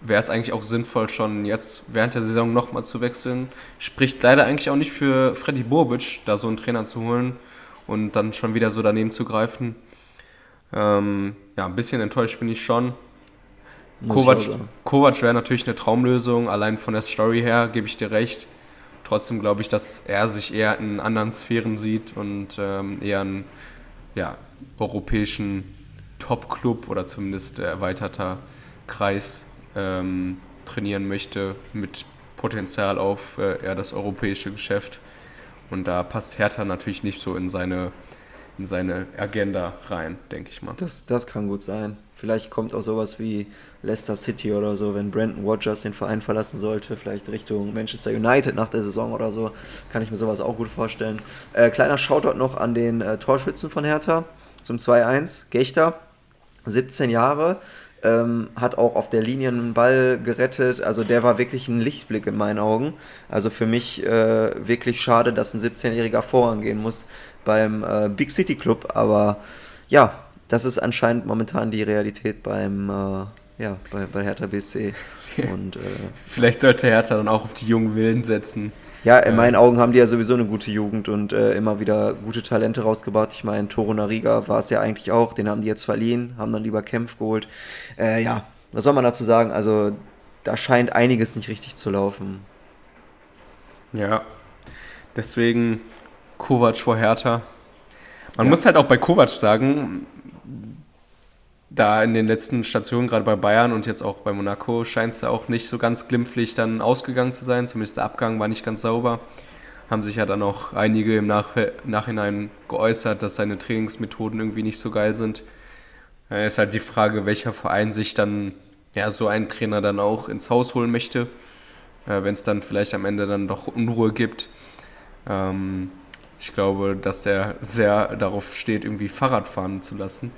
wäre es eigentlich auch sinnvoll, schon jetzt während der Saison nochmal zu wechseln. Spricht leider eigentlich auch nicht für Freddy Bobic, da so einen Trainer zu holen und dann schon wieder so daneben zu greifen. Ähm, ja, ein bisschen enttäuscht bin ich schon. Kovac, Kovac wäre natürlich eine Traumlösung, allein von der Story her gebe ich dir recht. Trotzdem glaube ich, dass er sich eher in anderen Sphären sieht und ähm, eher einen ja, europäischen Top-Club oder zumindest erweiterter Kreis ähm, trainieren möchte mit Potenzial auf äh, eher das europäische Geschäft. Und da passt Hertha natürlich nicht so in seine, in seine Agenda rein, denke ich mal. Das, das kann gut sein. Vielleicht kommt auch sowas wie Leicester City oder so, wenn Brandon Rogers den Verein verlassen sollte, vielleicht Richtung Manchester United nach der Saison oder so, kann ich mir sowas auch gut vorstellen. Äh, kleiner Shoutout noch an den äh, Torschützen von Hertha zum 2-1, Gechter, 17 Jahre, ähm, hat auch auf der Linie einen Ball gerettet. Also der war wirklich ein Lichtblick in meinen Augen. Also für mich äh, wirklich schade, dass ein 17-Jähriger vorangehen muss beim äh, Big City Club. Aber ja, das ist anscheinend momentan die Realität beim äh, ja, bei, bei Hertha BSC. Und, äh, Vielleicht sollte Hertha dann auch auf die jungen Wilden setzen. Ja, in meinen Augen haben die ja sowieso eine gute Jugend und äh, immer wieder gute Talente rausgebracht. Ich meine, Toro Nariga war es ja eigentlich auch, den haben die jetzt verliehen, haben dann lieber Kempf geholt. Äh, ja, was soll man dazu sagen? Also, da scheint einiges nicht richtig zu laufen. Ja, deswegen Kovac vor Hertha. Man ja. muss halt auch bei Kovac sagen, da in den letzten Stationen, gerade bei Bayern und jetzt auch bei Monaco, scheint es ja auch nicht so ganz glimpflich dann ausgegangen zu sein. Zumindest der Abgang war nicht ganz sauber. Haben sich ja dann auch einige im Nach Nachhinein geäußert, dass seine Trainingsmethoden irgendwie nicht so geil sind. Ja, ist halt die Frage, welcher Verein sich dann ja, so einen Trainer dann auch ins Haus holen möchte, äh, wenn es dann vielleicht am Ende dann doch Unruhe gibt. Ähm, ich glaube, dass er sehr darauf steht, irgendwie Fahrrad fahren zu lassen.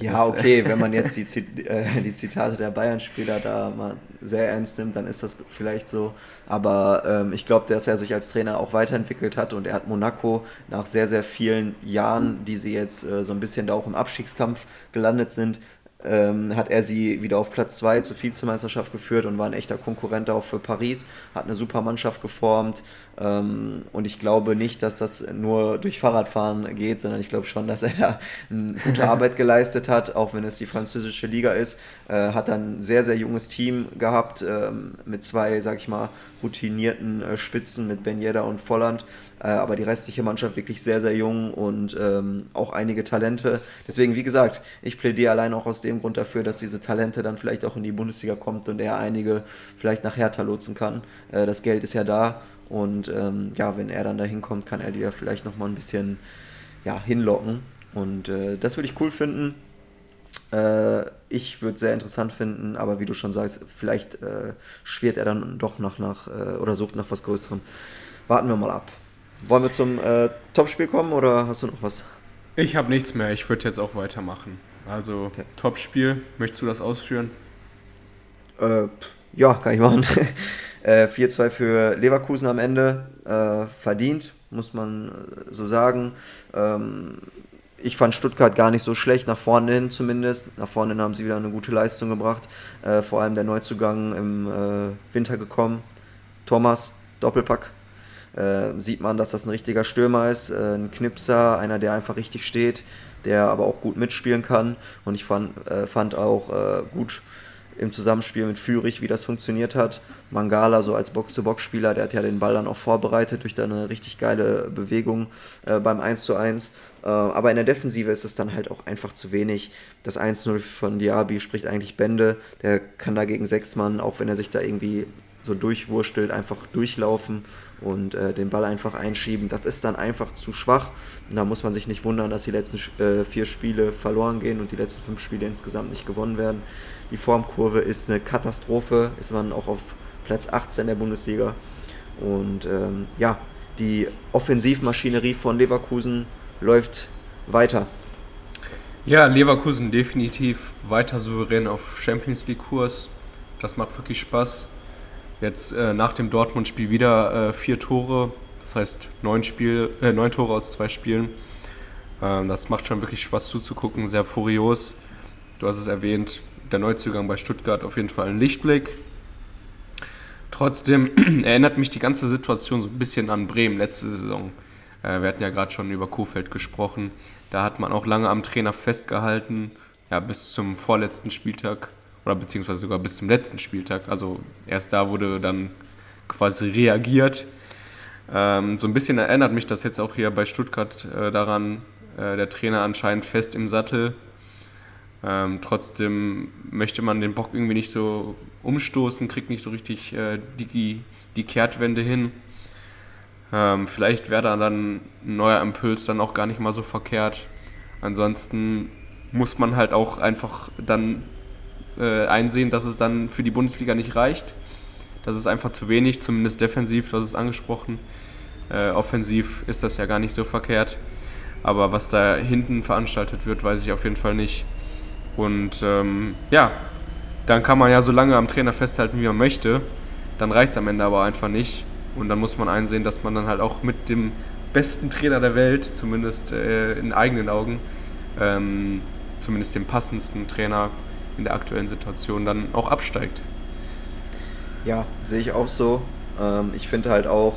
Ja, okay, wenn man jetzt die, (laughs) äh, die Zitate der Bayern-Spieler da mal sehr ernst nimmt, dann ist das vielleicht so. Aber ähm, ich glaube, dass er sich als Trainer auch weiterentwickelt hat und er hat Monaco nach sehr, sehr vielen Jahren, die sie jetzt äh, so ein bisschen da auch im Abstiegskampf gelandet sind, ähm, hat er sie wieder auf Platz 2 zur Vizemeisterschaft geführt und war ein echter Konkurrent auch für Paris, hat eine super Mannschaft geformt und ich glaube nicht, dass das nur durch Fahrradfahren geht, sondern ich glaube schon, dass er da eine gute (laughs) Arbeit geleistet hat, auch wenn es die französische Liga ist, äh, hat dann ein sehr, sehr junges Team gehabt ähm, mit zwei, sag ich mal, routinierten äh, Spitzen mit Ben Yedda und Volland äh, aber die restliche Mannschaft wirklich sehr, sehr jung und ähm, auch einige Talente. Deswegen, wie gesagt, ich plädiere allein auch aus dem Grund dafür, dass diese Talente dann vielleicht auch in die Bundesliga kommt und er einige vielleicht nach Hertha lotsen kann. Äh, das Geld ist ja da und ähm, ja, wenn er dann da hinkommt, kann er die ja vielleicht nochmal ein bisschen ja, hinlocken. Und äh, das würde ich cool finden. Äh, ich würde es sehr interessant finden, aber wie du schon sagst, vielleicht äh, schwirrt er dann doch nach, nach äh, oder sucht nach was Größerem. Warten wir mal ab. Wollen wir zum äh, Topspiel kommen oder hast du noch was? Ich habe nichts mehr. Ich würde jetzt auch weitermachen. Also okay. Topspiel. Möchtest du das ausführen? Äh, ja, kann ich machen. (laughs) äh, 4-2 für Leverkusen am Ende. Äh, verdient, muss man äh, so sagen. Ähm, ich fand Stuttgart gar nicht so schlecht, nach vorne hin zumindest. Nach vorne hin haben sie wieder eine gute Leistung gebracht. Äh, vor allem der Neuzugang im äh, Winter gekommen. Thomas, Doppelpack äh, sieht man, dass das ein richtiger Stürmer ist, äh, ein Knipser, einer, der einfach richtig steht, der aber auch gut mitspielen kann. Und ich fand, äh, fand auch gut im Zusammenspiel mit Fürich, wie das funktioniert hat. Mangala so als Box-to-Box-Spieler, der hat ja den Ball dann auch vorbereitet durch eine richtig geile Bewegung äh, beim 1 zu 1. Äh, aber in der Defensive ist es dann halt auch einfach zu wenig. Das 1-0 von Diaby spricht eigentlich Bände. Der kann da gegen sechs Mann, auch wenn er sich da irgendwie so durchwurstelt, einfach durchlaufen und äh, den Ball einfach einschieben. Das ist dann einfach zu schwach. Und da muss man sich nicht wundern, dass die letzten äh, vier Spiele verloren gehen und die letzten fünf Spiele insgesamt nicht gewonnen werden. Die Formkurve ist eine Katastrophe. Ist man auch auf Platz 18 der Bundesliga. Und ähm, ja, die Offensivmaschinerie von Leverkusen läuft weiter. Ja, Leverkusen definitiv weiter souverän auf Champions League-Kurs. Das macht wirklich Spaß. Jetzt äh, nach dem Dortmund-Spiel wieder äh, vier Tore, das heißt neun, Spiel, äh, neun Tore aus zwei Spielen. Ähm, das macht schon wirklich Spaß zuzugucken, sehr furios. Du hast es erwähnt, der Neuzugang bei Stuttgart auf jeden Fall ein Lichtblick. Trotzdem (clears throat) erinnert mich die ganze Situation so ein bisschen an Bremen letzte Saison. Äh, wir hatten ja gerade schon über Kofeld gesprochen. Da hat man auch lange am Trainer festgehalten, ja, bis zum vorletzten Spieltag oder beziehungsweise sogar bis zum letzten Spieltag. Also erst da wurde dann quasi reagiert. Ähm, so ein bisschen erinnert mich das jetzt auch hier bei Stuttgart äh, daran, äh, der Trainer anscheinend fest im Sattel. Ähm, trotzdem möchte man den Bock irgendwie nicht so umstoßen, kriegt nicht so richtig äh, die, die Kehrtwende hin. Ähm, vielleicht wäre da dann ein neuer Impuls dann auch gar nicht mal so verkehrt. Ansonsten muss man halt auch einfach dann äh, einsehen, dass es dann für die Bundesliga nicht reicht. Das ist einfach zu wenig, zumindest defensiv, du hast es angesprochen. Äh, offensiv ist das ja gar nicht so verkehrt. Aber was da hinten veranstaltet wird, weiß ich auf jeden Fall nicht. Und ähm, ja, dann kann man ja so lange am Trainer festhalten, wie man möchte. Dann reicht es am Ende aber einfach nicht. Und dann muss man einsehen, dass man dann halt auch mit dem besten Trainer der Welt, zumindest äh, in eigenen Augen, ähm, zumindest dem passendsten Trainer in der aktuellen Situation, dann auch absteigt. Ja, sehe ich auch so. Ähm, ich finde halt auch,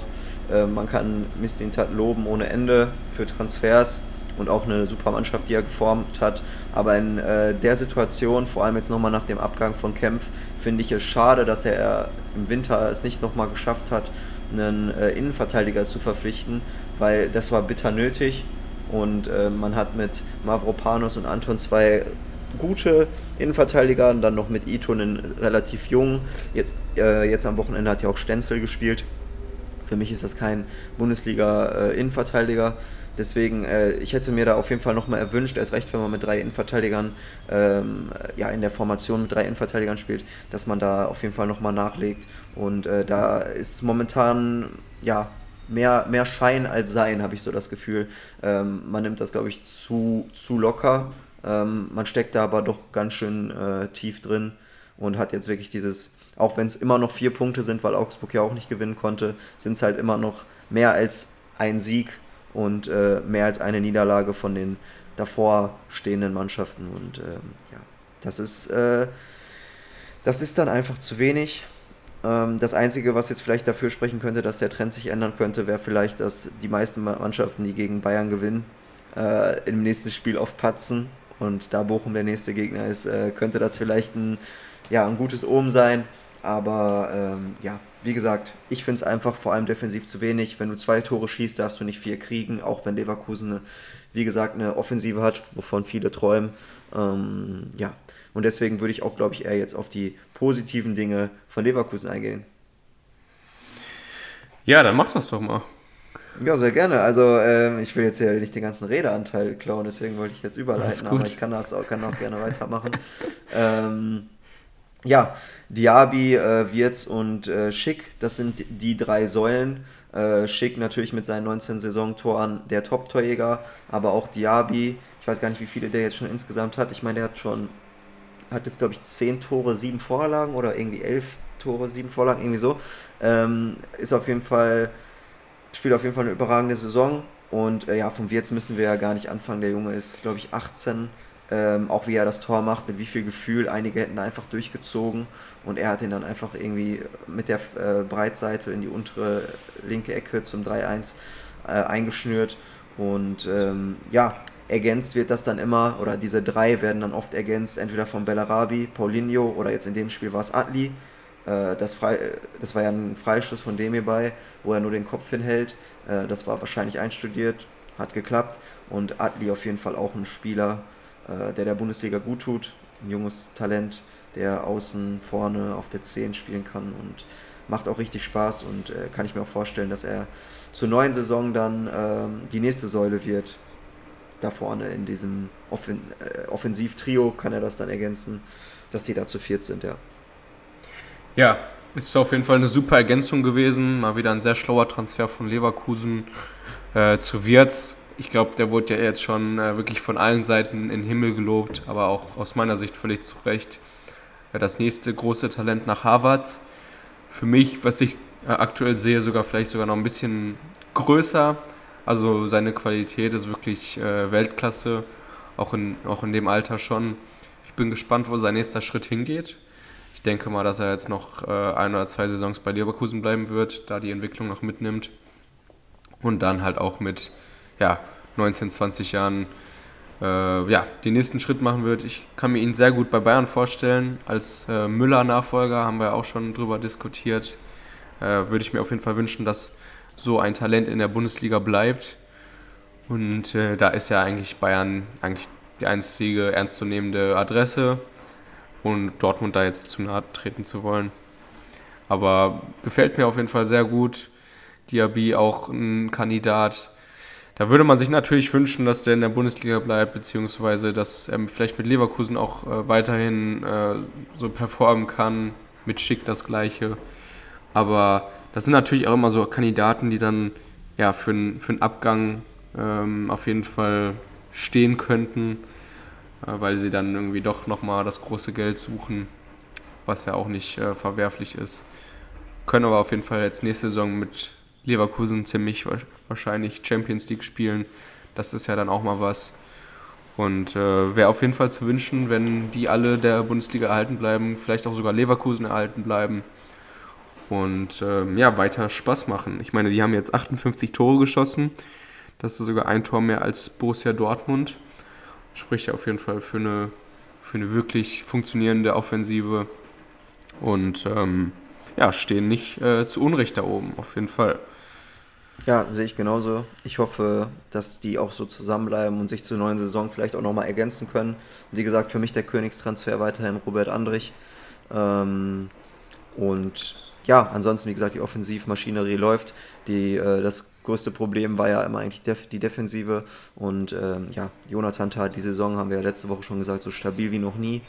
äh, man kann Mistintat loben ohne Ende für Transfers und auch eine super Mannschaft, die er geformt hat. Aber in äh, der Situation, vor allem jetzt nochmal nach dem Abgang von Kempf, finde ich es schade, dass er im Winter es nicht nochmal geschafft hat, einen äh, Innenverteidiger zu verpflichten, weil das war bitter nötig. Und äh, man hat mit Mavropanos und Anton zwei gute Innenverteidiger und dann noch mit Ito einen relativ jungen. Jetzt, äh, jetzt am Wochenende hat ja auch Stenzel gespielt. Für mich ist das kein Bundesliga-Innenverteidiger. Deswegen, äh, ich hätte mir da auf jeden Fall nochmal erwünscht, erst recht, wenn man mit drei Innenverteidigern, ähm, ja, in der Formation mit drei Innenverteidigern spielt, dass man da auf jeden Fall nochmal nachlegt. Und äh, da ist momentan, ja, mehr, mehr Schein als Sein, habe ich so das Gefühl. Ähm, man nimmt das, glaube ich, zu, zu locker. Ähm, man steckt da aber doch ganz schön äh, tief drin und hat jetzt wirklich dieses, auch wenn es immer noch vier Punkte sind, weil Augsburg ja auch nicht gewinnen konnte, sind es halt immer noch mehr als ein Sieg und äh, mehr als eine Niederlage von den davor stehenden Mannschaften. Und ähm, ja, das ist, äh, das ist dann einfach zu wenig. Ähm, das Einzige, was jetzt vielleicht dafür sprechen könnte, dass der Trend sich ändern könnte, wäre vielleicht, dass die meisten Mannschaften, die gegen Bayern gewinnen, äh, im nächsten Spiel aufpatzen. Und da Bochum der nächste Gegner ist, äh, könnte das vielleicht ein, ja, ein gutes Omen sein. Aber ähm, ja, wie gesagt, ich finde es einfach vor allem defensiv zu wenig. Wenn du zwei Tore schießt, darfst du nicht vier kriegen, auch wenn Leverkusen, eine, wie gesagt, eine Offensive hat, wovon viele träumen. Ähm, ja, und deswegen würde ich auch, glaube ich, eher jetzt auf die positiven Dinge von Leverkusen eingehen. Ja, dann mach das doch mal. Ja, sehr gerne. Also ähm, ich will jetzt ja nicht den ganzen Redeanteil klauen, deswegen wollte ich jetzt überleiten, aber ich kann das auch, kann auch gerne weitermachen. (laughs) ähm, ja, Diaby, äh, Wirtz und äh, Schick, das sind die drei Säulen. Äh, Schick natürlich mit seinen 19 Saisontoren der Top-Torjäger, aber auch Diaby, ich weiß gar nicht, wie viele der jetzt schon insgesamt hat. Ich meine, der hat schon, hat jetzt glaube ich 10 Tore, 7 Vorlagen oder irgendwie 11 Tore, 7 Vorlagen, irgendwie so. Ähm, ist auf jeden Fall, spielt auf jeden Fall eine überragende Saison. Und äh, ja, vom Wirtz müssen wir ja gar nicht anfangen. Der Junge ist, glaube ich, 18 ähm, auch wie er das Tor macht, mit wie viel Gefühl. Einige hätten einfach durchgezogen und er hat ihn dann einfach irgendwie mit der äh, Breitseite in die untere linke Ecke zum 3-1 äh, eingeschnürt. Und ähm, ja, ergänzt wird das dann immer, oder diese drei werden dann oft ergänzt, entweder von Bellarabi, Paulinho oder jetzt in dem Spiel war es Atli. Äh, das, Frei, das war ja ein Freistoß von dem hierbei, wo er nur den Kopf hinhält. Äh, das war wahrscheinlich einstudiert, hat geklappt. Und Atli auf jeden Fall auch ein Spieler, der der Bundesliga gut tut. Ein junges Talent, der außen, vorne auf der 10 spielen kann und macht auch richtig Spaß und äh, kann ich mir auch vorstellen, dass er zur neuen Saison dann ähm, die nächste Säule wird. Da vorne in diesem Offen äh, Offensivtrio kann er das dann ergänzen, dass sie da zu viert sind, ja. Ja, ist auf jeden Fall eine super Ergänzung gewesen. Mal wieder ein sehr schlauer Transfer von Leverkusen äh, zu Wirtz. Ich glaube, der wurde ja jetzt schon äh, wirklich von allen Seiten in den Himmel gelobt, aber auch aus meiner Sicht völlig zu Recht. Äh, das nächste große Talent nach Harvards. Für mich, was ich äh, aktuell sehe, sogar vielleicht sogar noch ein bisschen größer. Also seine Qualität ist wirklich äh, Weltklasse, auch in, auch in dem Alter schon. Ich bin gespannt, wo sein nächster Schritt hingeht. Ich denke mal, dass er jetzt noch äh, ein oder zwei Saisons bei Leverkusen bleiben wird, da die Entwicklung noch mitnimmt. Und dann halt auch mit ja, 19, 20 Jahren äh, ja, den nächsten Schritt machen wird. Ich kann mir ihn sehr gut bei Bayern vorstellen. Als äh, Müller-Nachfolger haben wir auch schon drüber diskutiert. Äh, würde ich mir auf jeden Fall wünschen, dass so ein Talent in der Bundesliga bleibt. Und äh, da ist ja eigentlich Bayern eigentlich die einzige ernstzunehmende Adresse und Dortmund da jetzt zu nahe treten zu wollen. Aber gefällt mir auf jeden Fall sehr gut. Diaby auch ein Kandidat. Da würde man sich natürlich wünschen, dass der in der Bundesliga bleibt, beziehungsweise dass er vielleicht mit Leverkusen auch äh, weiterhin äh, so performen kann. Mit Schick das Gleiche. Aber das sind natürlich auch immer so Kandidaten, die dann ja für, für einen Abgang ähm, auf jeden Fall stehen könnten, äh, weil sie dann irgendwie doch nochmal das große Geld suchen, was ja auch nicht äh, verwerflich ist. Können aber auf jeden Fall jetzt nächste Saison mit Leverkusen ziemlich wahrscheinlich Champions League spielen. Das ist ja dann auch mal was. Und äh, wäre auf jeden Fall zu wünschen, wenn die alle der Bundesliga erhalten bleiben, vielleicht auch sogar Leverkusen erhalten bleiben und ähm, ja, weiter Spaß machen. Ich meine, die haben jetzt 58 Tore geschossen. Das ist sogar ein Tor mehr als Borussia Dortmund. Spricht ja auf jeden Fall für eine, für eine wirklich funktionierende Offensive. Und ähm, ja, stehen nicht äh, zu Unrecht da oben, auf jeden Fall. Ja, sehe ich genauso. Ich hoffe, dass die auch so zusammenbleiben und sich zur neuen Saison vielleicht auch nochmal ergänzen können. Wie gesagt, für mich der Königstransfer weiterhin Robert Andrich. Ähm, und ja, ansonsten, wie gesagt, die Offensivmaschinerie läuft. Die, äh, das größte Problem war ja immer eigentlich def die Defensive. Und ähm, ja, Jonathan tat die Saison, haben wir ja letzte Woche schon gesagt, so stabil wie noch nie.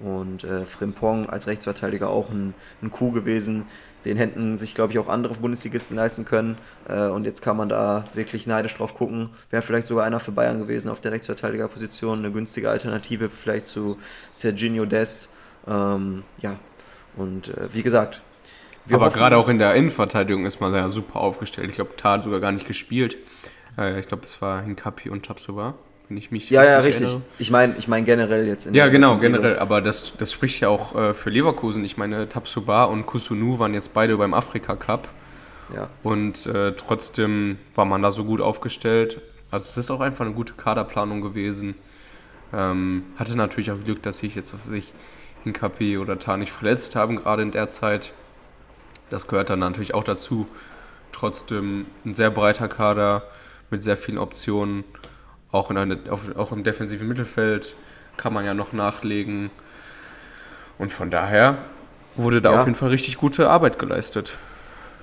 Und äh, Frimpong als Rechtsverteidiger auch ein, ein Coup gewesen. Den hätten sich, glaube ich, auch andere Bundesligisten leisten können. Äh, und jetzt kann man da wirklich neidisch drauf gucken. Wäre vielleicht sogar einer für Bayern gewesen auf der Rechtsverteidigerposition. Eine günstige Alternative vielleicht zu Serginho Dest. Ähm, ja, und äh, wie gesagt, aber gerade auch in der Innenverteidigung ist man ja super aufgestellt. Ich glaube, Tat sogar gar nicht gespielt. Äh, ich glaube, es war Hinkapi und Tapsoba, wenn ich mich Ja, ja, richtig. Erinnere. Ich meine ich mein generell jetzt. In ja, genau, generell. Aber das, das spricht ja auch äh, für Leverkusen. Ich meine, Tapsoba und Kusunu waren jetzt beide beim Afrika Cup. Ja. Und äh, trotzdem war man da so gut aufgestellt. Also es ist auch einfach eine gute Kaderplanung gewesen. Ähm, hatte natürlich auch Glück, dass sich jetzt, was weiß ich, Hinkapi oder Tar nicht verletzt haben, gerade in der Zeit. Das gehört dann natürlich auch dazu. Trotzdem ein sehr breiter Kader mit sehr vielen Optionen. Auch, in eine, auch im defensiven Mittelfeld kann man ja noch nachlegen. Und von daher wurde da ja. auf jeden Fall richtig gute Arbeit geleistet.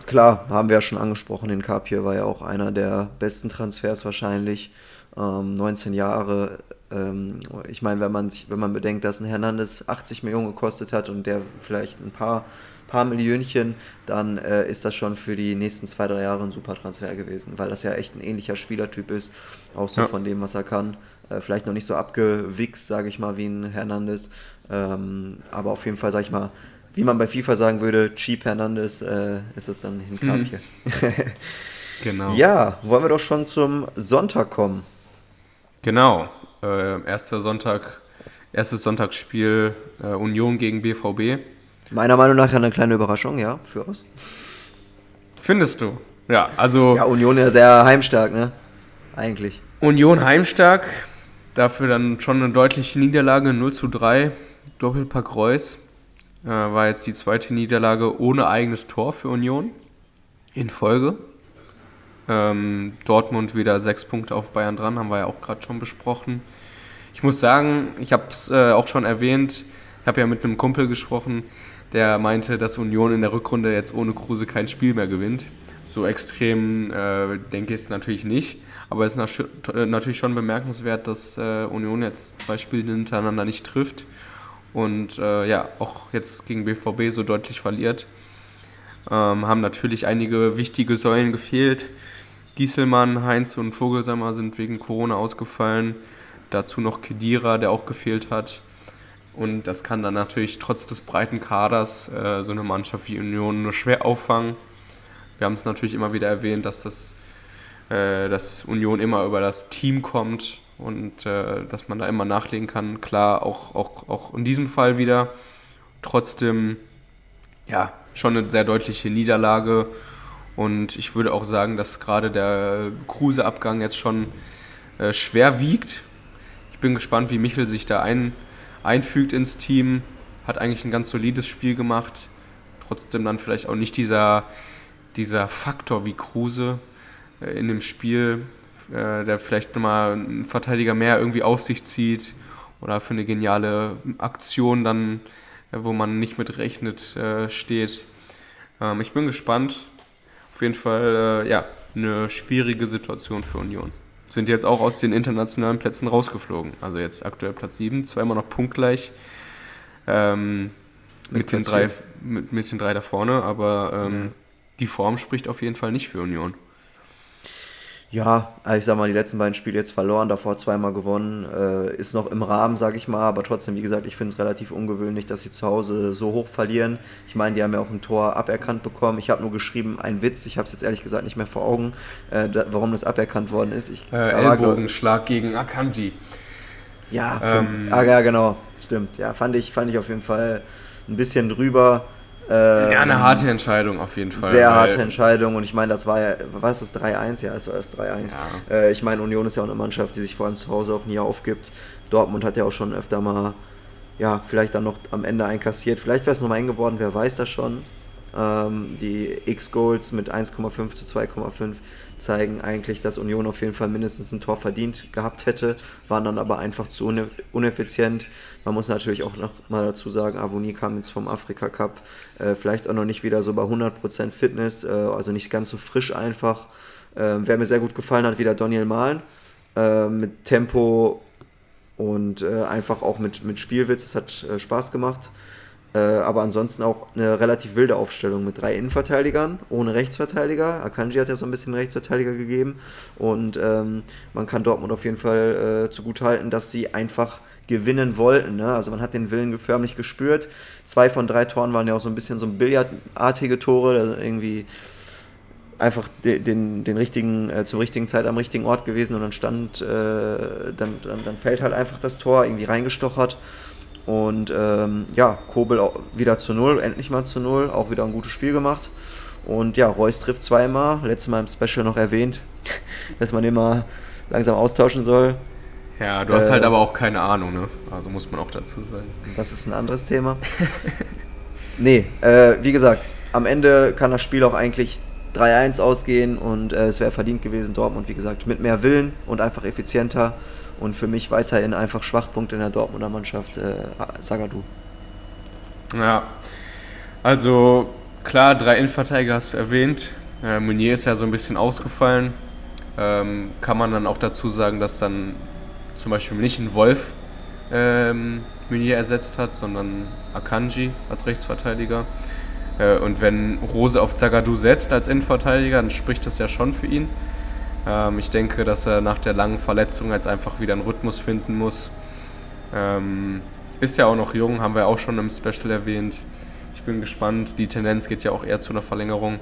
Klar, haben wir ja schon angesprochen, den Kapir war ja auch einer der besten Transfers wahrscheinlich. Ähm, 19 Jahre. Ähm, ich meine, wenn man, wenn man bedenkt, dass ein Hernandez 80 Millionen gekostet hat und der vielleicht ein paar paar Millionchen, dann äh, ist das schon für die nächsten zwei, drei Jahre ein super Transfer gewesen, weil das ja echt ein ähnlicher Spielertyp ist, auch so ja. von dem, was er kann. Äh, vielleicht noch nicht so abgewichst, sage ich mal, wie ein Hernandez, ähm, aber auf jeden Fall, sage ich mal, wie man bei FIFA sagen würde, Cheap Hernandez, äh, ist es dann Hinkapje. Mhm. (laughs) genau. Ja, wollen wir doch schon zum Sonntag kommen. Genau, äh, erster Sonntag, erstes Sonntagsspiel äh, Union gegen BVB. Meiner Meinung nach eine kleine Überraschung, ja, für uns. Findest du? Ja, also. Ja, Union ja sehr heimstark, ne? Eigentlich. Union heimstark, dafür dann schon eine deutliche Niederlage, 0 zu 3, Doppelpack Reus. Äh, war jetzt die zweite Niederlage ohne eigenes Tor für Union in Folge. Ähm, Dortmund wieder sechs Punkte auf Bayern dran, haben wir ja auch gerade schon besprochen. Ich muss sagen, ich habe es äh, auch schon erwähnt, ich habe ja mit einem Kumpel gesprochen, der meinte, dass Union in der Rückrunde jetzt ohne Kruse kein Spiel mehr gewinnt. So extrem äh, denke ich es natürlich nicht. Aber es ist natürlich schon bemerkenswert, dass äh, Union jetzt zwei Spiele hintereinander nicht trifft und äh, ja, auch jetzt gegen BVB so deutlich verliert. Ähm, haben natürlich einige wichtige Säulen gefehlt. Gieselmann, Heinz und Vogelsammer sind wegen Corona ausgefallen. Dazu noch Kedira, der auch gefehlt hat. Und das kann dann natürlich trotz des breiten Kaders äh, so eine Mannschaft wie Union nur schwer auffangen. Wir haben es natürlich immer wieder erwähnt, dass das äh, dass Union immer über das Team kommt und äh, dass man da immer nachlegen kann. Klar, auch, auch, auch in diesem Fall wieder. Trotzdem, ja, schon eine sehr deutliche Niederlage. Und ich würde auch sagen, dass gerade der Kruse-Abgang jetzt schon äh, schwer wiegt. Ich bin gespannt, wie Michel sich da ein, einfügt ins Team. Hat eigentlich ein ganz solides Spiel gemacht. Trotzdem dann vielleicht auch nicht dieser, dieser Faktor wie Kruse äh, in dem Spiel, äh, der vielleicht nochmal einen Verteidiger mehr irgendwie auf sich zieht oder für eine geniale Aktion dann, äh, wo man nicht mit rechnet, steht. Ähm, ich bin gespannt. Auf jeden Fall, ja, eine schwierige Situation für Union. Sind jetzt auch aus den internationalen Plätzen rausgeflogen. Also jetzt aktuell Platz 7, zwar immer noch punktgleich. Ähm, mit, mit den drei, mit, mit, den drei da vorne, aber ähm, ja. die Form spricht auf jeden Fall nicht für Union. Ja, ich sag mal, die letzten beiden Spiele jetzt verloren, davor zweimal gewonnen. Äh, ist noch im Rahmen, sag ich mal, aber trotzdem, wie gesagt, ich finde es relativ ungewöhnlich, dass sie zu Hause so hoch verlieren. Ich meine, die haben ja auch ein Tor aberkannt bekommen. Ich habe nur geschrieben, ein Witz, ich habe es jetzt ehrlich gesagt nicht mehr vor Augen, äh, da, warum das aberkannt worden ist. Ich, äh, Ellbogenschlag gegen Akanji. Ja, ähm, ah, ja, genau, stimmt. Ja, fand ich, fand ich auf jeden Fall ein bisschen drüber. Ähm, ja, eine harte Entscheidung auf jeden Fall. Sehr harte Entscheidung und ich meine, das war ja, was ist das 3-1? Ja, es war das 3-1. Ja. Äh, ich meine, Union ist ja auch eine Mannschaft, die sich vor allem zu Hause auch nie aufgibt. Dortmund hat ja auch schon öfter mal, ja, vielleicht dann noch am Ende einkassiert. Vielleicht wäre es nochmal eng geworden, wer weiß das schon. Ähm, die X-Goals mit 1,5 zu 2,5 zeigen eigentlich, dass Union auf jeden Fall mindestens ein Tor verdient gehabt hätte, waren dann aber einfach zu uneffizient. Man muss natürlich auch noch mal dazu sagen, Avoni kam jetzt vom Afrika Cup, äh, vielleicht auch noch nicht wieder so bei 100% Fitness, äh, also nicht ganz so frisch einfach. Äh, wer mir sehr gut gefallen hat, wieder Daniel Mahlen, äh, mit Tempo und äh, einfach auch mit, mit Spielwitz, es hat äh, Spaß gemacht. Äh, aber ansonsten auch eine relativ wilde Aufstellung mit drei Innenverteidigern, ohne Rechtsverteidiger. Akanji hat ja so ein bisschen Rechtsverteidiger gegeben. Und ähm, man kann Dortmund auf jeden Fall äh, zugutehalten, dass sie einfach gewinnen wollten. Ne? Also man hat den Willen förmlich gespürt. Zwei von drei Toren waren ja auch so ein bisschen so billardartige Tore, also irgendwie einfach den, den, den richtigen, äh, zur richtigen Zeit am richtigen Ort gewesen und dann stand, äh, dann, dann, dann fällt halt einfach das Tor irgendwie reingestochert. Und ähm, ja, Kobel wieder zu null, endlich mal zu null, auch wieder ein gutes Spiel gemacht. Und ja, Reus trifft zweimal, letztes Mal im Special noch erwähnt, (laughs) dass man immer langsam austauschen soll. Ja, du hast halt äh, halt aber auch keine Ahnung, ne? Also muss man auch dazu sagen. Das ist ein anderes Thema. (laughs) nee, äh, wie gesagt, am Ende kann das Spiel auch eigentlich 3-1 ausgehen und äh, es wäre verdient gewesen, Dortmund, wie gesagt, mit mehr Willen und einfach effizienter und für mich weiterhin einfach Schwachpunkt in der Dortmunder Mannschaft, äh. Ja, also klar, drei Innenverteidiger hast du erwähnt. Äh, Meunier ist ja so ein bisschen ausgefallen. Ähm, kann man dann auch dazu sagen, dass dann zum Beispiel nicht ein Wolf ähm, Meunier ersetzt hat, sondern Akanji als Rechtsverteidiger. Äh, und wenn Rose auf Zagadou setzt als Innenverteidiger, dann spricht das ja schon für ihn. Ähm, ich denke, dass er nach der langen Verletzung jetzt einfach wieder einen Rhythmus finden muss. Ähm, ist ja auch noch jung, haben wir auch schon im Special erwähnt. Ich bin gespannt. Die Tendenz geht ja auch eher zu einer Verlängerung.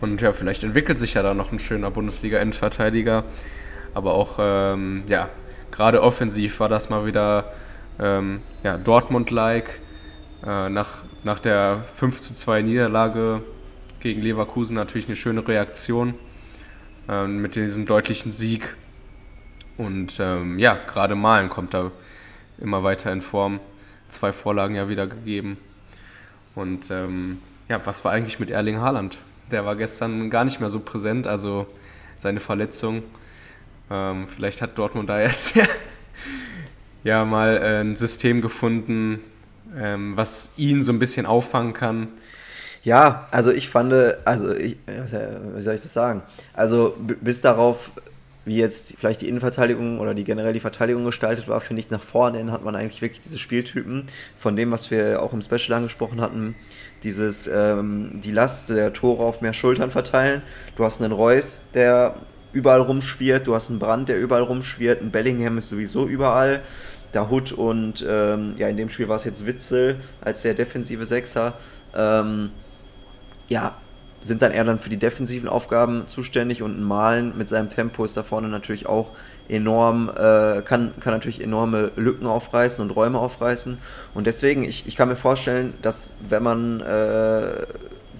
Und ja, vielleicht entwickelt sich ja da noch ein schöner Bundesliga-Endverteidiger. Aber auch, ähm, ja, gerade offensiv war das mal wieder ähm, ja, Dortmund-like. Äh, nach, nach der 5 zu 2 Niederlage gegen Leverkusen natürlich eine schöne Reaktion äh, mit diesem deutlichen Sieg. Und ähm, ja, gerade Malen kommt da immer weiter in Form. Zwei Vorlagen ja wieder gegeben. Und ähm, ja, was war eigentlich mit Erling Haaland? Der war gestern gar nicht mehr so präsent, also seine Verletzung. Ähm, vielleicht hat Dortmund da (laughs) jetzt ja, ja mal äh, ein System gefunden, ähm, was ihn so ein bisschen auffangen kann. Ja, also ich fand, also ich, wie soll ich das sagen? Also bis darauf, wie jetzt vielleicht die Innenverteidigung oder die generell die Verteidigung gestaltet war, finde ich, nach vorne hin hat man eigentlich wirklich diese Spieltypen von dem, was wir auch im Special angesprochen hatten, dieses ähm, die Last der Tore auf mehr Schultern verteilen. Du hast einen Reus, der überall rumschwirrt, du hast einen Brand, der überall rumschwirrt, ein Bellingham ist sowieso überall. Der Hood und ähm, ja, in dem Spiel war es jetzt Witzel als der defensive Sechser. Ähm, ja, sind dann eher dann für die defensiven Aufgaben zuständig und Malen mit seinem Tempo ist da vorne natürlich auch enorm, äh, kann, kann natürlich enorme Lücken aufreißen und Räume aufreißen. Und deswegen, ich, ich kann mir vorstellen, dass wenn man, äh,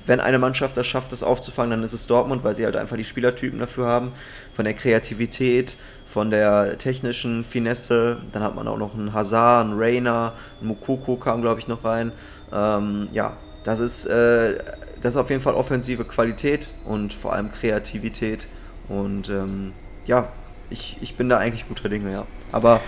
wenn eine Mannschaft das schafft, das aufzufangen, dann ist es Dortmund, weil sie halt einfach die Spielertypen dafür haben, von der Kreativität, von der technischen Finesse. Dann hat man auch noch einen Hazard, einen Rainer, einen Mukoko kam, glaube ich, noch rein. Ähm, ja, das ist, äh, das ist auf jeden Fall offensive Qualität und vor allem Kreativität. Und ähm, ja, ich, ich bin da eigentlich guter Dinge, ja. Aber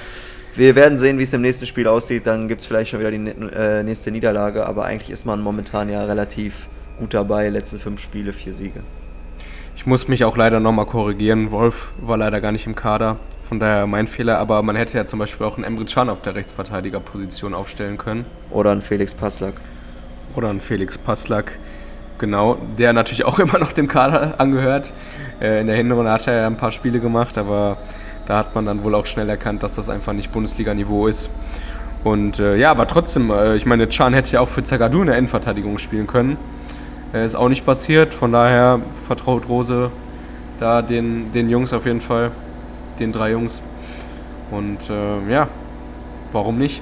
wir werden sehen, wie es im nächsten Spiel aussieht. Dann gibt es vielleicht schon wieder die äh, nächste Niederlage. Aber eigentlich ist man momentan ja relativ gut dabei. Letzte fünf Spiele, vier Siege. Ich muss mich auch leider nochmal korrigieren. Wolf war leider gar nicht im Kader. Von daher mein Fehler. Aber man hätte ja zum Beispiel auch einen Emre Can auf der Rechtsverteidigerposition aufstellen können. Oder einen Felix Passlack. Oder einen Felix Passlack. Genau, der natürlich auch (laughs) immer noch dem Kader angehört. Äh, in der Hinrunde hat er ja ein paar Spiele gemacht, aber da hat man dann wohl auch schnell erkannt, dass das einfach nicht Bundesliga-Niveau ist. Und äh, ja, aber trotzdem, äh, ich meine, Can hätte ja auch für Zagadou in der Endverteidigung spielen können. Äh, ist auch nicht passiert, von daher vertraut Rose da den, den Jungs auf jeden Fall, den drei Jungs. Und äh, ja, warum nicht?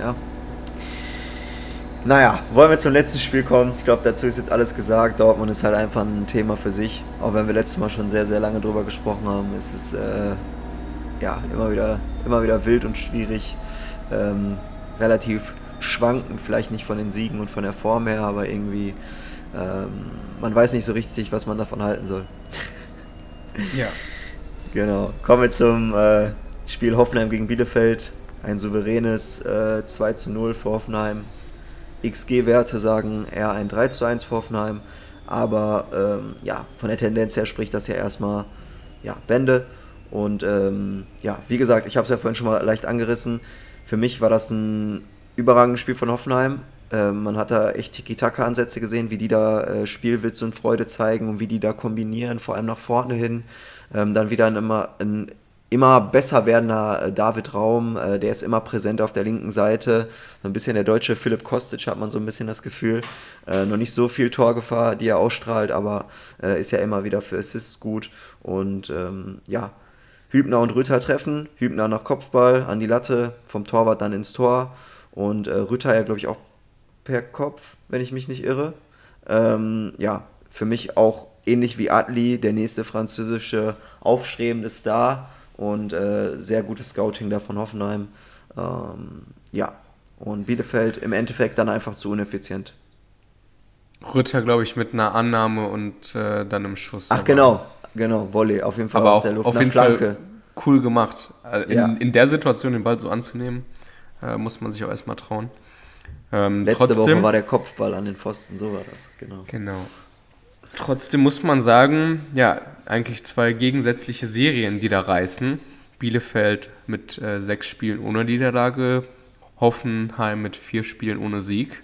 Ja, naja, wollen wir zum letzten Spiel kommen? Ich glaube, dazu ist jetzt alles gesagt. Dortmund ist halt einfach ein Thema für sich. Auch wenn wir letztes Mal schon sehr, sehr lange drüber gesprochen haben, ist es äh, ja, immer, wieder, immer wieder wild und schwierig. Ähm, relativ schwankend, vielleicht nicht von den Siegen und von der Form her, aber irgendwie, ähm, man weiß nicht so richtig, was man davon halten soll. Ja. (laughs) Genau. Kommen wir zum äh, Spiel Hoffenheim gegen Bielefeld. Ein souveränes äh, 2 zu 0 für Hoffenheim. XG-Werte sagen eher ein 3 zu 1 für Hoffenheim. Aber ähm, ja, von der Tendenz her spricht das ja erstmal ja, Bände. Und ähm, ja, wie gesagt, ich habe es ja vorhin schon mal leicht angerissen. Für mich war das ein überragendes Spiel von Hoffenheim. Ähm, man hat da echt Tiki-Taka-Ansätze gesehen, wie die da äh, Spielwitz und Freude zeigen und wie die da kombinieren, vor allem nach vorne hin. Ähm, dann wieder immer ein immer besser werdender äh, David Raum, äh, der ist immer präsent auf der linken Seite. So ein bisschen der deutsche Philipp Kostic hat man so ein bisschen das Gefühl. Äh, noch nicht so viel Torgefahr, die er ausstrahlt, aber äh, ist ja immer wieder für Assists gut. Und ähm, ja, Hübner und Rütter treffen. Hübner nach Kopfball an die Latte, vom Torwart dann ins Tor. Und äh, Rütter ja, glaube ich, auch per Kopf, wenn ich mich nicht irre. Ähm, ja, für mich auch ähnlich wie Adli, der nächste französische aufstrebende Star und äh, sehr gutes Scouting da von Hoffenheim. Ähm, ja, und Bielefeld im Endeffekt dann einfach zu ineffizient. Rütter, glaube ich, mit einer Annahme und äh, dann im Schuss. Ach, genau, genau, Volley, auf jeden Fall Aber aus der Luft. Auf jeden Flanke. Fall cool gemacht. Äh, in, ja. in der Situation den Ball so anzunehmen, äh, muss man sich auch erstmal trauen. Ähm, Letzte trotzdem, Woche war der Kopfball an den Pfosten, so war das, genau. Genau. Trotzdem muss man sagen, ja, eigentlich zwei gegensätzliche Serien, die da reißen. Bielefeld mit äh, sechs Spielen ohne Niederlage, Hoffenheim mit vier Spielen ohne Sieg.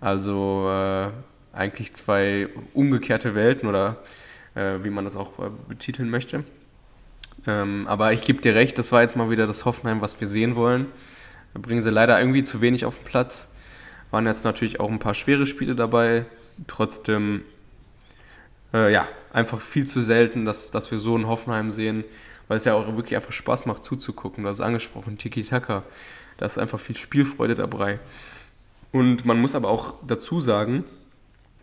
Also äh, eigentlich zwei umgekehrte Welten oder äh, wie man das auch äh, betiteln möchte. Ähm, aber ich gebe dir recht, das war jetzt mal wieder das Hoffenheim, was wir sehen wollen. Da bringen sie leider irgendwie zu wenig auf den Platz. Waren jetzt natürlich auch ein paar schwere Spiele dabei. Trotzdem äh, ja, einfach viel zu selten, dass, dass wir so einen Hoffenheim sehen, weil es ja auch wirklich einfach Spaß macht zuzugucken. Du hast es angesprochen, Tiki-Taka. Da ist einfach viel Spielfreude dabei. Und man muss aber auch dazu sagen,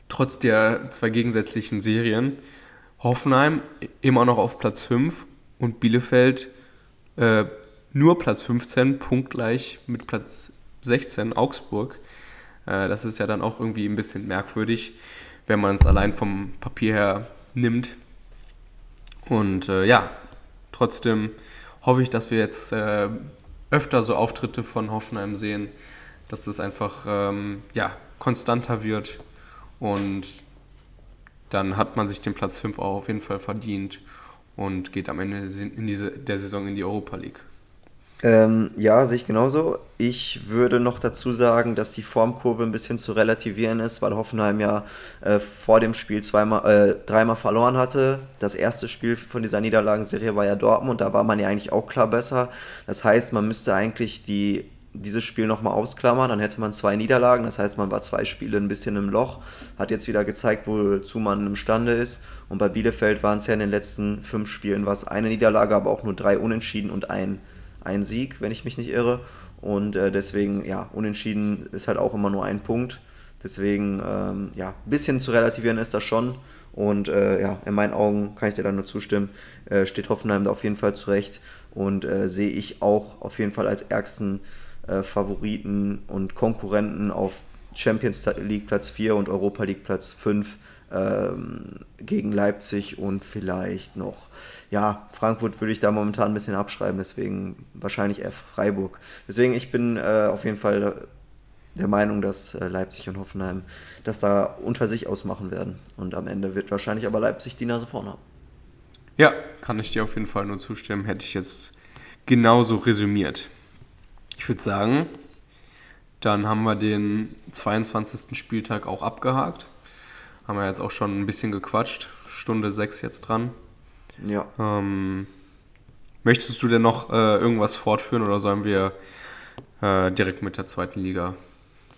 trotz der zwei gegensätzlichen Serien, Hoffenheim immer noch auf Platz 5 und Bielefeld äh, nur Platz 15, punktgleich mit Platz 16, Augsburg. Äh, das ist ja dann auch irgendwie ein bisschen merkwürdig wenn man es allein vom Papier her nimmt. Und äh, ja, trotzdem hoffe ich, dass wir jetzt äh, öfter so Auftritte von Hoffenheim sehen, dass das einfach ähm, ja, konstanter wird und dann hat man sich den Platz 5 auch auf jeden Fall verdient. und geht am Ende in diese, der Saison in die Europa League. Ähm, ja, sehe ich genauso. Ich würde noch dazu sagen, dass die Formkurve ein bisschen zu relativieren ist, weil Hoffenheim ja äh, vor dem Spiel zweimal, äh, dreimal verloren hatte. Das erste Spiel von dieser Niederlagenserie war ja Dortmund, da war man ja eigentlich auch klar besser. Das heißt, man müsste eigentlich die, dieses Spiel nochmal ausklammern, dann hätte man zwei Niederlagen, das heißt, man war zwei Spiele ein bisschen im Loch, hat jetzt wieder gezeigt, wozu man imstande ist. Und bei Bielefeld waren es ja in den letzten fünf Spielen was eine Niederlage, aber auch nur drei Unentschieden und ein ein Sieg, wenn ich mich nicht irre. Und äh, deswegen, ja, unentschieden ist halt auch immer nur ein Punkt. Deswegen, ähm, ja, ein bisschen zu relativieren ist das schon. Und äh, ja, in meinen Augen kann ich dir da nur zustimmen. Äh, steht Hoffenheim da auf jeden Fall zurecht und äh, sehe ich auch auf jeden Fall als ärgsten äh, Favoriten und Konkurrenten auf Champions League Platz 4 und Europa League Platz 5 ähm, gegen Leipzig und vielleicht noch, ja, Frankfurt würde ich da momentan ein bisschen abschreiben, deswegen wahrscheinlich eher Freiburg. Deswegen, ich bin äh, auf jeden Fall der Meinung, dass äh, Leipzig und Hoffenheim das da unter sich ausmachen werden. Und am Ende wird wahrscheinlich aber Leipzig die Nase vorne haben. Ja, kann ich dir auf jeden Fall nur zustimmen. Hätte ich jetzt genauso resümiert. Ich würde sagen, dann haben wir den 22. Spieltag auch abgehakt. Haben wir jetzt auch schon ein bisschen gequatscht. Stunde sechs jetzt dran. Ja. Ähm, möchtest du denn noch äh, irgendwas fortführen oder sollen wir äh, direkt mit der zweiten Liga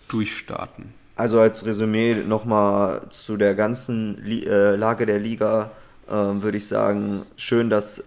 durchstarten? Also als Resümee nochmal zu der ganzen Li äh, Lage der Liga äh, würde ich sagen, schön, dass,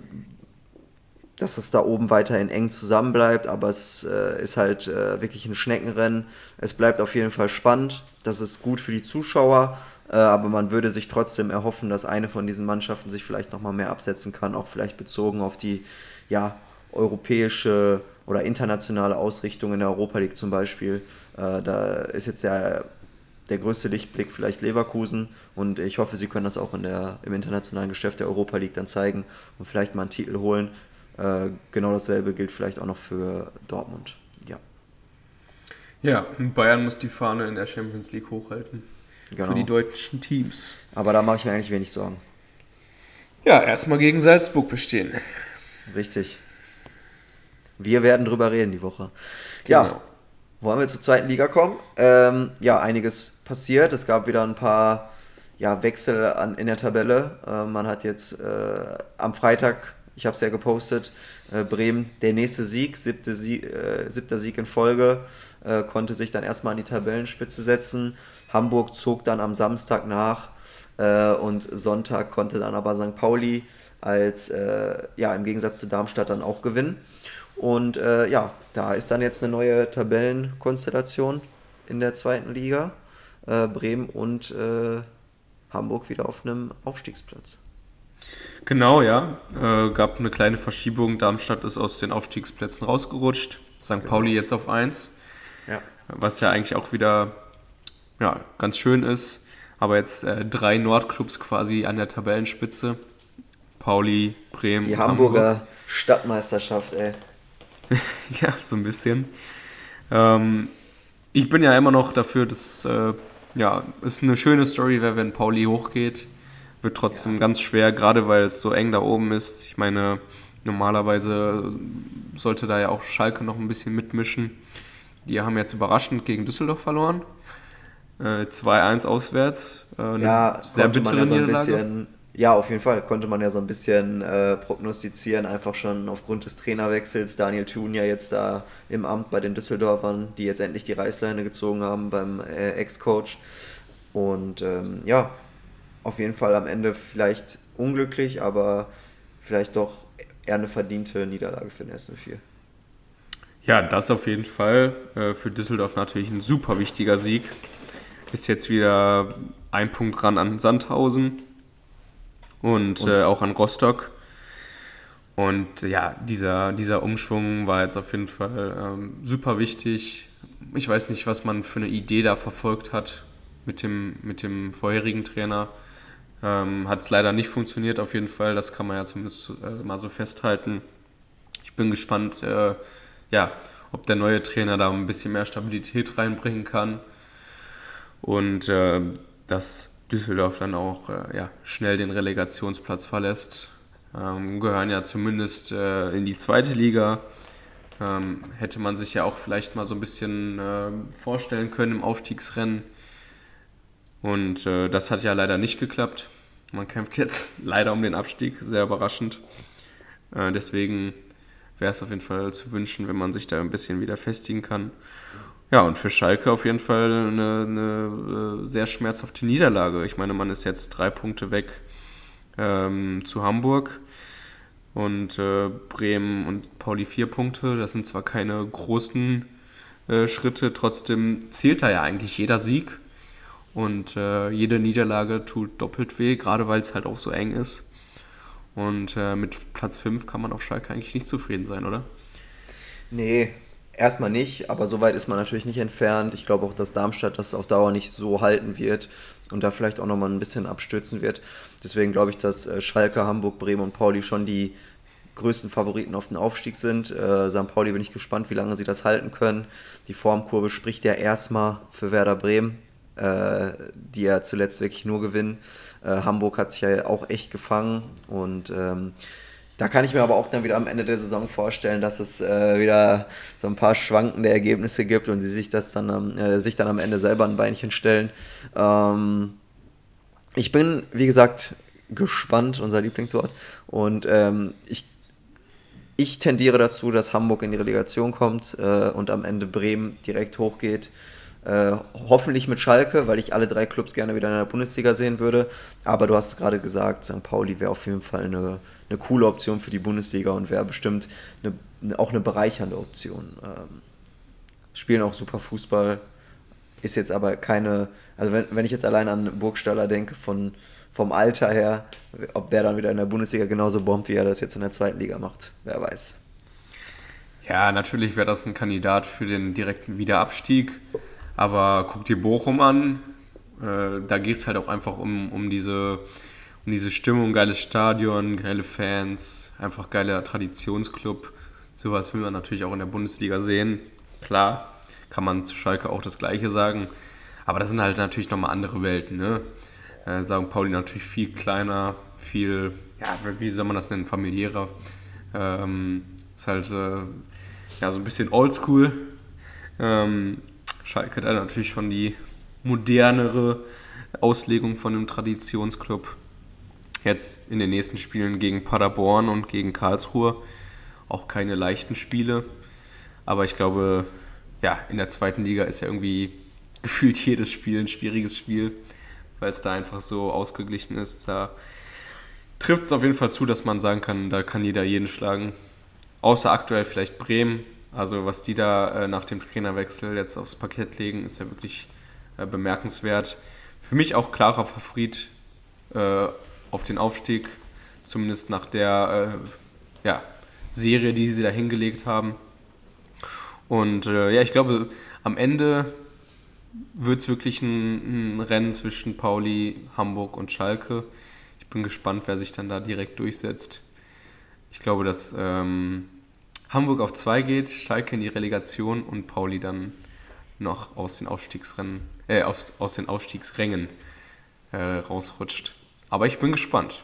dass es da oben weiterhin eng zusammenbleibt, aber es äh, ist halt äh, wirklich ein Schneckenrennen. Es bleibt auf jeden Fall spannend, das ist gut für die Zuschauer aber man würde sich trotzdem erhoffen, dass eine von diesen Mannschaften sich vielleicht nochmal mehr absetzen kann, auch vielleicht bezogen auf die ja, europäische oder internationale Ausrichtung in der Europa League zum Beispiel. Äh, da ist jetzt der, der größte Lichtblick vielleicht Leverkusen und ich hoffe, sie können das auch in der, im internationalen Geschäft der Europa League dann zeigen und vielleicht mal einen Titel holen. Äh, genau dasselbe gilt vielleicht auch noch für Dortmund. Ja. Ja, Bayern muss die Fahne in der Champions League hochhalten genau. für die deutschen Teams. Aber da mache ich mir eigentlich wenig Sorgen. Ja, erstmal gegen Salzburg bestehen. Richtig. Wir werden drüber reden die Woche. Genau. Ja, wollen wir zur zweiten Liga kommen? Ähm, ja, einiges passiert. Es gab wieder ein paar ja, Wechsel an, in der Tabelle. Äh, man hat jetzt äh, am Freitag, ich habe es ja gepostet, äh, Bremen der nächste Sieg, siebte Sieg äh, siebter Sieg in Folge, äh, konnte sich dann erstmal an die Tabellenspitze setzen. Hamburg zog dann am Samstag nach äh, und Sonntag konnte dann aber St. Pauli als, äh, ja, im Gegensatz zu Darmstadt dann auch gewinnen. Und äh, ja, da ist dann jetzt eine neue Tabellenkonstellation in der zweiten Liga. Äh, Bremen und äh, Hamburg wieder auf einem Aufstiegsplatz. Genau, ja. Äh, gab eine kleine Verschiebung. Darmstadt ist aus den Aufstiegsplätzen rausgerutscht. St. Genau. Pauli jetzt auf 1. Ja. Was ja eigentlich auch wieder ja, ganz schön ist. Aber jetzt äh, drei Nordclubs quasi an der Tabellenspitze. Pauli, Bremen. Die Hamburger Hamburg. Stadtmeisterschaft, ey. (laughs) ja, so ein bisschen. Ähm, ich bin ja immer noch dafür, dass äh, ja, es eine schöne Story wäre, wenn Pauli hochgeht. Wird trotzdem ja. ganz schwer, gerade weil es so eng da oben ist. Ich meine, normalerweise sollte da ja auch Schalke noch ein bisschen mitmischen. Die haben jetzt überraschend gegen Düsseldorf verloren. 2-1 äh, auswärts. Äh, ja, sehr bittere ja so ein bisschen, ja, auf jeden Fall konnte man ja so ein bisschen äh, prognostizieren, einfach schon aufgrund des Trainerwechsels. Daniel Thun ja jetzt da im Amt bei den Düsseldorfern, die jetzt endlich die Reißleine gezogen haben beim äh, Ex-Coach. Und ähm, ja, auf jeden Fall am Ende vielleicht unglücklich, aber vielleicht doch eher eine verdiente Niederlage für den S04. Ja, das auf jeden Fall. Äh, für Düsseldorf natürlich ein super wichtiger Sieg. Ist jetzt wieder ein Punkt dran an Sandhausen und, und? Äh, auch an Rostock. Und ja, dieser, dieser Umschwung war jetzt auf jeden Fall ähm, super wichtig. Ich weiß nicht, was man für eine Idee da verfolgt hat mit dem, mit dem vorherigen Trainer. Ähm, hat es leider nicht funktioniert, auf jeden Fall. Das kann man ja zumindest äh, mal so festhalten. Ich bin gespannt, äh, ja, ob der neue Trainer da ein bisschen mehr Stabilität reinbringen kann und äh, dass Düsseldorf dann auch äh, ja, schnell den Relegationsplatz verlässt. ähm, gehören ja zumindest äh, in die zweite Liga. Ähm, hätte man sich ja auch vielleicht mal so ein bisschen äh, vorstellen können im Aufstiegsrennen. Und äh, das hat ja leider nicht geklappt. Man kämpft jetzt (laughs) leider um den Abstieg, sehr überraschend. Äh, deswegen wäre es auf jeden Fall zu wünschen, wenn man sich da ein bisschen wieder festigen kann. Ja, und für Schalke auf jeden Fall eine, eine äh, sehr schmerzhafte Niederlage. Ich meine, man ist jetzt drei Punkte weg ähm, zu Hamburg und äh, Bremen und Pauli vier Punkte. Das sind zwar keine großen äh, Schritte, trotzdem zählt da ja eigentlich jeder Sieg. Und äh, jede Niederlage tut doppelt weh, gerade weil es halt auch so eng ist. Und äh, mit Platz 5 kann man auf Schalke eigentlich nicht zufrieden sein, oder? Nee, Erstmal nicht, aber so weit ist man natürlich nicht entfernt. Ich glaube auch, dass Darmstadt das auf Dauer nicht so halten wird und da vielleicht auch nochmal ein bisschen abstürzen wird. Deswegen glaube ich, dass äh, Schalke, Hamburg, Bremen und Pauli schon die größten Favoriten auf den Aufstieg sind. Äh, St. Pauli bin ich gespannt, wie lange sie das halten können. Die Formkurve spricht ja erstmal für Werder Bremen, äh, die ja zuletzt wirklich nur gewinnen. Äh, Hamburg hat sich ja auch echt gefangen und ähm, da kann ich mir aber auch dann wieder am Ende der Saison vorstellen, dass es äh, wieder so ein paar schwankende Ergebnisse gibt und sie sich das dann, äh, sich dann am Ende selber ein Beinchen stellen. Ähm, ich bin, wie gesagt, gespannt, unser Lieblingswort. Und ähm, ich, ich tendiere dazu, dass Hamburg in die Relegation kommt äh, und am Ende Bremen direkt hochgeht. Äh, hoffentlich mit Schalke, weil ich alle drei Clubs gerne wieder in der Bundesliga sehen würde. Aber du hast gerade gesagt, St. Pauli wäre auf jeden Fall eine, eine coole Option für die Bundesliga und wäre bestimmt eine, auch eine bereichernde Option. Ähm, spielen auch super Fußball, ist jetzt aber keine, also wenn, wenn ich jetzt allein an Burgstaller denke, von, vom Alter her, ob der dann wieder in der Bundesliga genauso bombt, wie er das jetzt in der zweiten Liga macht, wer weiß. Ja, natürlich wäre das ein Kandidat für den direkten Wiederabstieg. Aber guck dir Bochum an, äh, da geht es halt auch einfach um, um, diese, um diese Stimmung, geiles Stadion, geile Fans, einfach geiler Traditionsclub. Sowas will man natürlich auch in der Bundesliga sehen. Klar, kann man zu Schalke auch das Gleiche sagen. Aber das sind halt natürlich nochmal andere Welten. Ne? Äh, St. Pauli natürlich viel kleiner, viel, ja, wie soll man das nennen, familiärer. Ähm, ist halt äh, ja, so ein bisschen oldschool. Ähm, Schalke hat natürlich schon die modernere Auslegung von einem Traditionsclub. Jetzt in den nächsten Spielen gegen Paderborn und gegen Karlsruhe auch keine leichten Spiele. Aber ich glaube, ja, in der zweiten Liga ist ja irgendwie (laughs) gefühlt jedes Spiel ein schwieriges Spiel, weil es da einfach so ausgeglichen ist. Da trifft es auf jeden Fall zu, dass man sagen kann, da kann jeder jeden schlagen. Außer aktuell vielleicht Bremen, also was die da äh, nach dem Trainerwechsel jetzt aufs Parkett legen, ist ja wirklich äh, bemerkenswert. Für mich auch klarer Favorit äh, auf den Aufstieg, zumindest nach der äh, ja, Serie, die sie da hingelegt haben. Und äh, ja, ich glaube, am Ende wird es wirklich ein, ein, Rennen zwischen Pauli, Hamburg und Schalke. Ich bin gespannt, wer sich dann da direkt durchsetzt. Ich glaube, dass ähm, Hamburg auf 2 geht, Schalke in die Relegation und Pauli dann noch aus den Aufstiegsrennen, äh, aus, aus den Aufstiegsrängen äh, rausrutscht. Aber ich bin gespannt.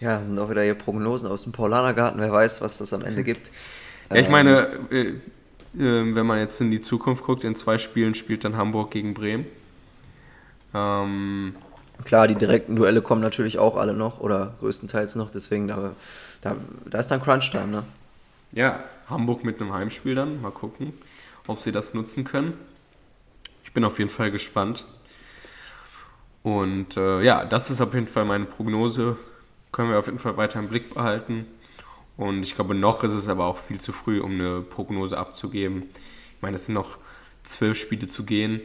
Ja, sind auch wieder hier Prognosen aus dem Paulanergarten. Wer weiß, was das am Ende gibt. Ja, ich meine, äh, äh, wenn man jetzt in die Zukunft guckt, in zwei Spielen spielt dann Hamburg gegen Bremen. Ähm, Klar, die direkten Duelle kommen natürlich auch alle noch oder größtenteils noch, deswegen da, da, da ist dann Crunch-Time, ne? Ja, Hamburg mit einem Heimspiel dann. Mal gucken, ob sie das nutzen können. Ich bin auf jeden Fall gespannt. Und äh, ja, das ist auf jeden Fall meine Prognose. Können wir auf jeden Fall weiter im Blick behalten. Und ich glaube, noch ist es aber auch viel zu früh, um eine Prognose abzugeben. Ich meine, es sind noch zwölf Spiele zu gehen.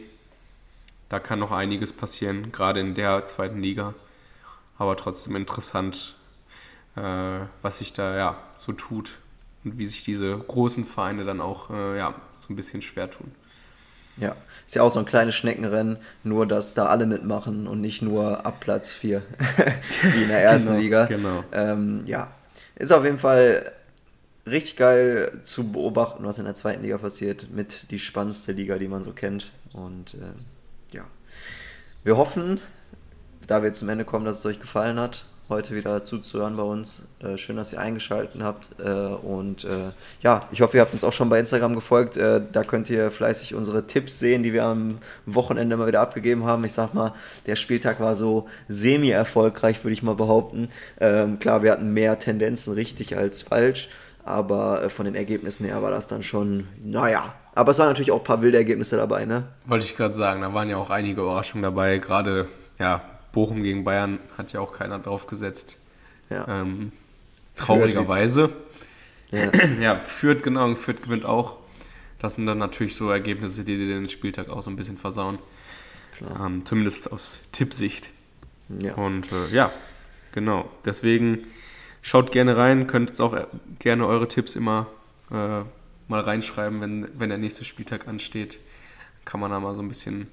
Da kann noch einiges passieren, gerade in der zweiten Liga. Aber trotzdem interessant, äh, was sich da ja so tut und wie sich diese großen Vereine dann auch äh, ja, so ein bisschen schwer tun. Ja, ist ja auch so ein kleines Schneckenrennen, nur dass da alle mitmachen und nicht nur ab Platz 4, (laughs) wie in der ersten genau, Liga. Genau. Ähm, ja, ist auf jeden Fall richtig geil zu beobachten, was in der zweiten Liga passiert, mit die spannendste Liga, die man so kennt. Und äh, ja, wir hoffen, da wir zum Ende kommen, dass es euch gefallen hat heute wieder zuzuhören bei uns. Äh, schön, dass ihr eingeschaltet habt. Äh, und äh, ja, ich hoffe, ihr habt uns auch schon bei Instagram gefolgt. Äh, da könnt ihr fleißig unsere Tipps sehen, die wir am Wochenende mal wieder abgegeben haben. Ich sag mal, der Spieltag war so semi-erfolgreich, würde ich mal behaupten. Ähm, klar, wir hatten mehr Tendenzen richtig als falsch. Aber äh, von den Ergebnissen her war das dann schon, naja. Aber es waren natürlich auch ein paar wilde Ergebnisse dabei, ne? Wollte ich gerade sagen, da waren ja auch einige Überraschungen dabei. Gerade, ja, Bochum gegen Bayern hat ja auch keiner drauf gesetzt. Ja. Ähm, traurigerweise. Ja. ja, Fürth, genau, Fürth gewinnt auch. Das sind dann natürlich so Ergebnisse, die dir den Spieltag auch so ein bisschen versauen. Ähm, zumindest aus Tippsicht. Ja. Und äh, ja, genau. Deswegen Schaut gerne rein, könnt jetzt auch äh, gerne eure Tipps immer äh, mal reinschreiben, wenn, wenn der nächste Spieltag ansteht. Kann man da mal so ein bisschen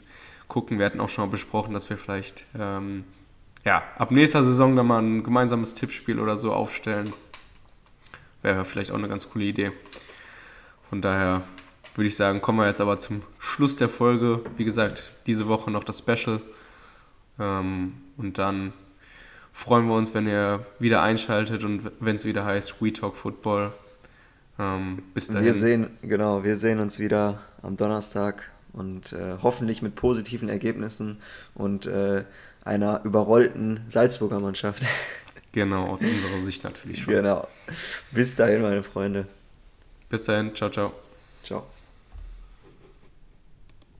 gucken. Wir hatten auch schon mal besprochen, dass wir vielleicht ähm, ja, ab nächster Saison dann mal ein gemeinsames Tippspiel oder so aufstellen. Wäre vielleicht auch eine ganz coole Idee. Von daher würde ich sagen, kommen wir jetzt aber zum Schluss der Folge. Wie gesagt, diese Woche noch das Special. Ähm, und dann freuen wir uns, wenn ihr wieder einschaltet und wenn es wieder heißt We Talk Football. Ähm, bis dahin. Wir sehen, genau, wir sehen uns wieder am Donnerstag und äh, hoffentlich mit positiven Ergebnissen und äh, einer überrollten Salzburger Mannschaft. (laughs) Genau, aus unserer Sicht natürlich schon. Genau. Bis dahin, meine Freunde. Bis dahin, ciao, ciao. Ciao.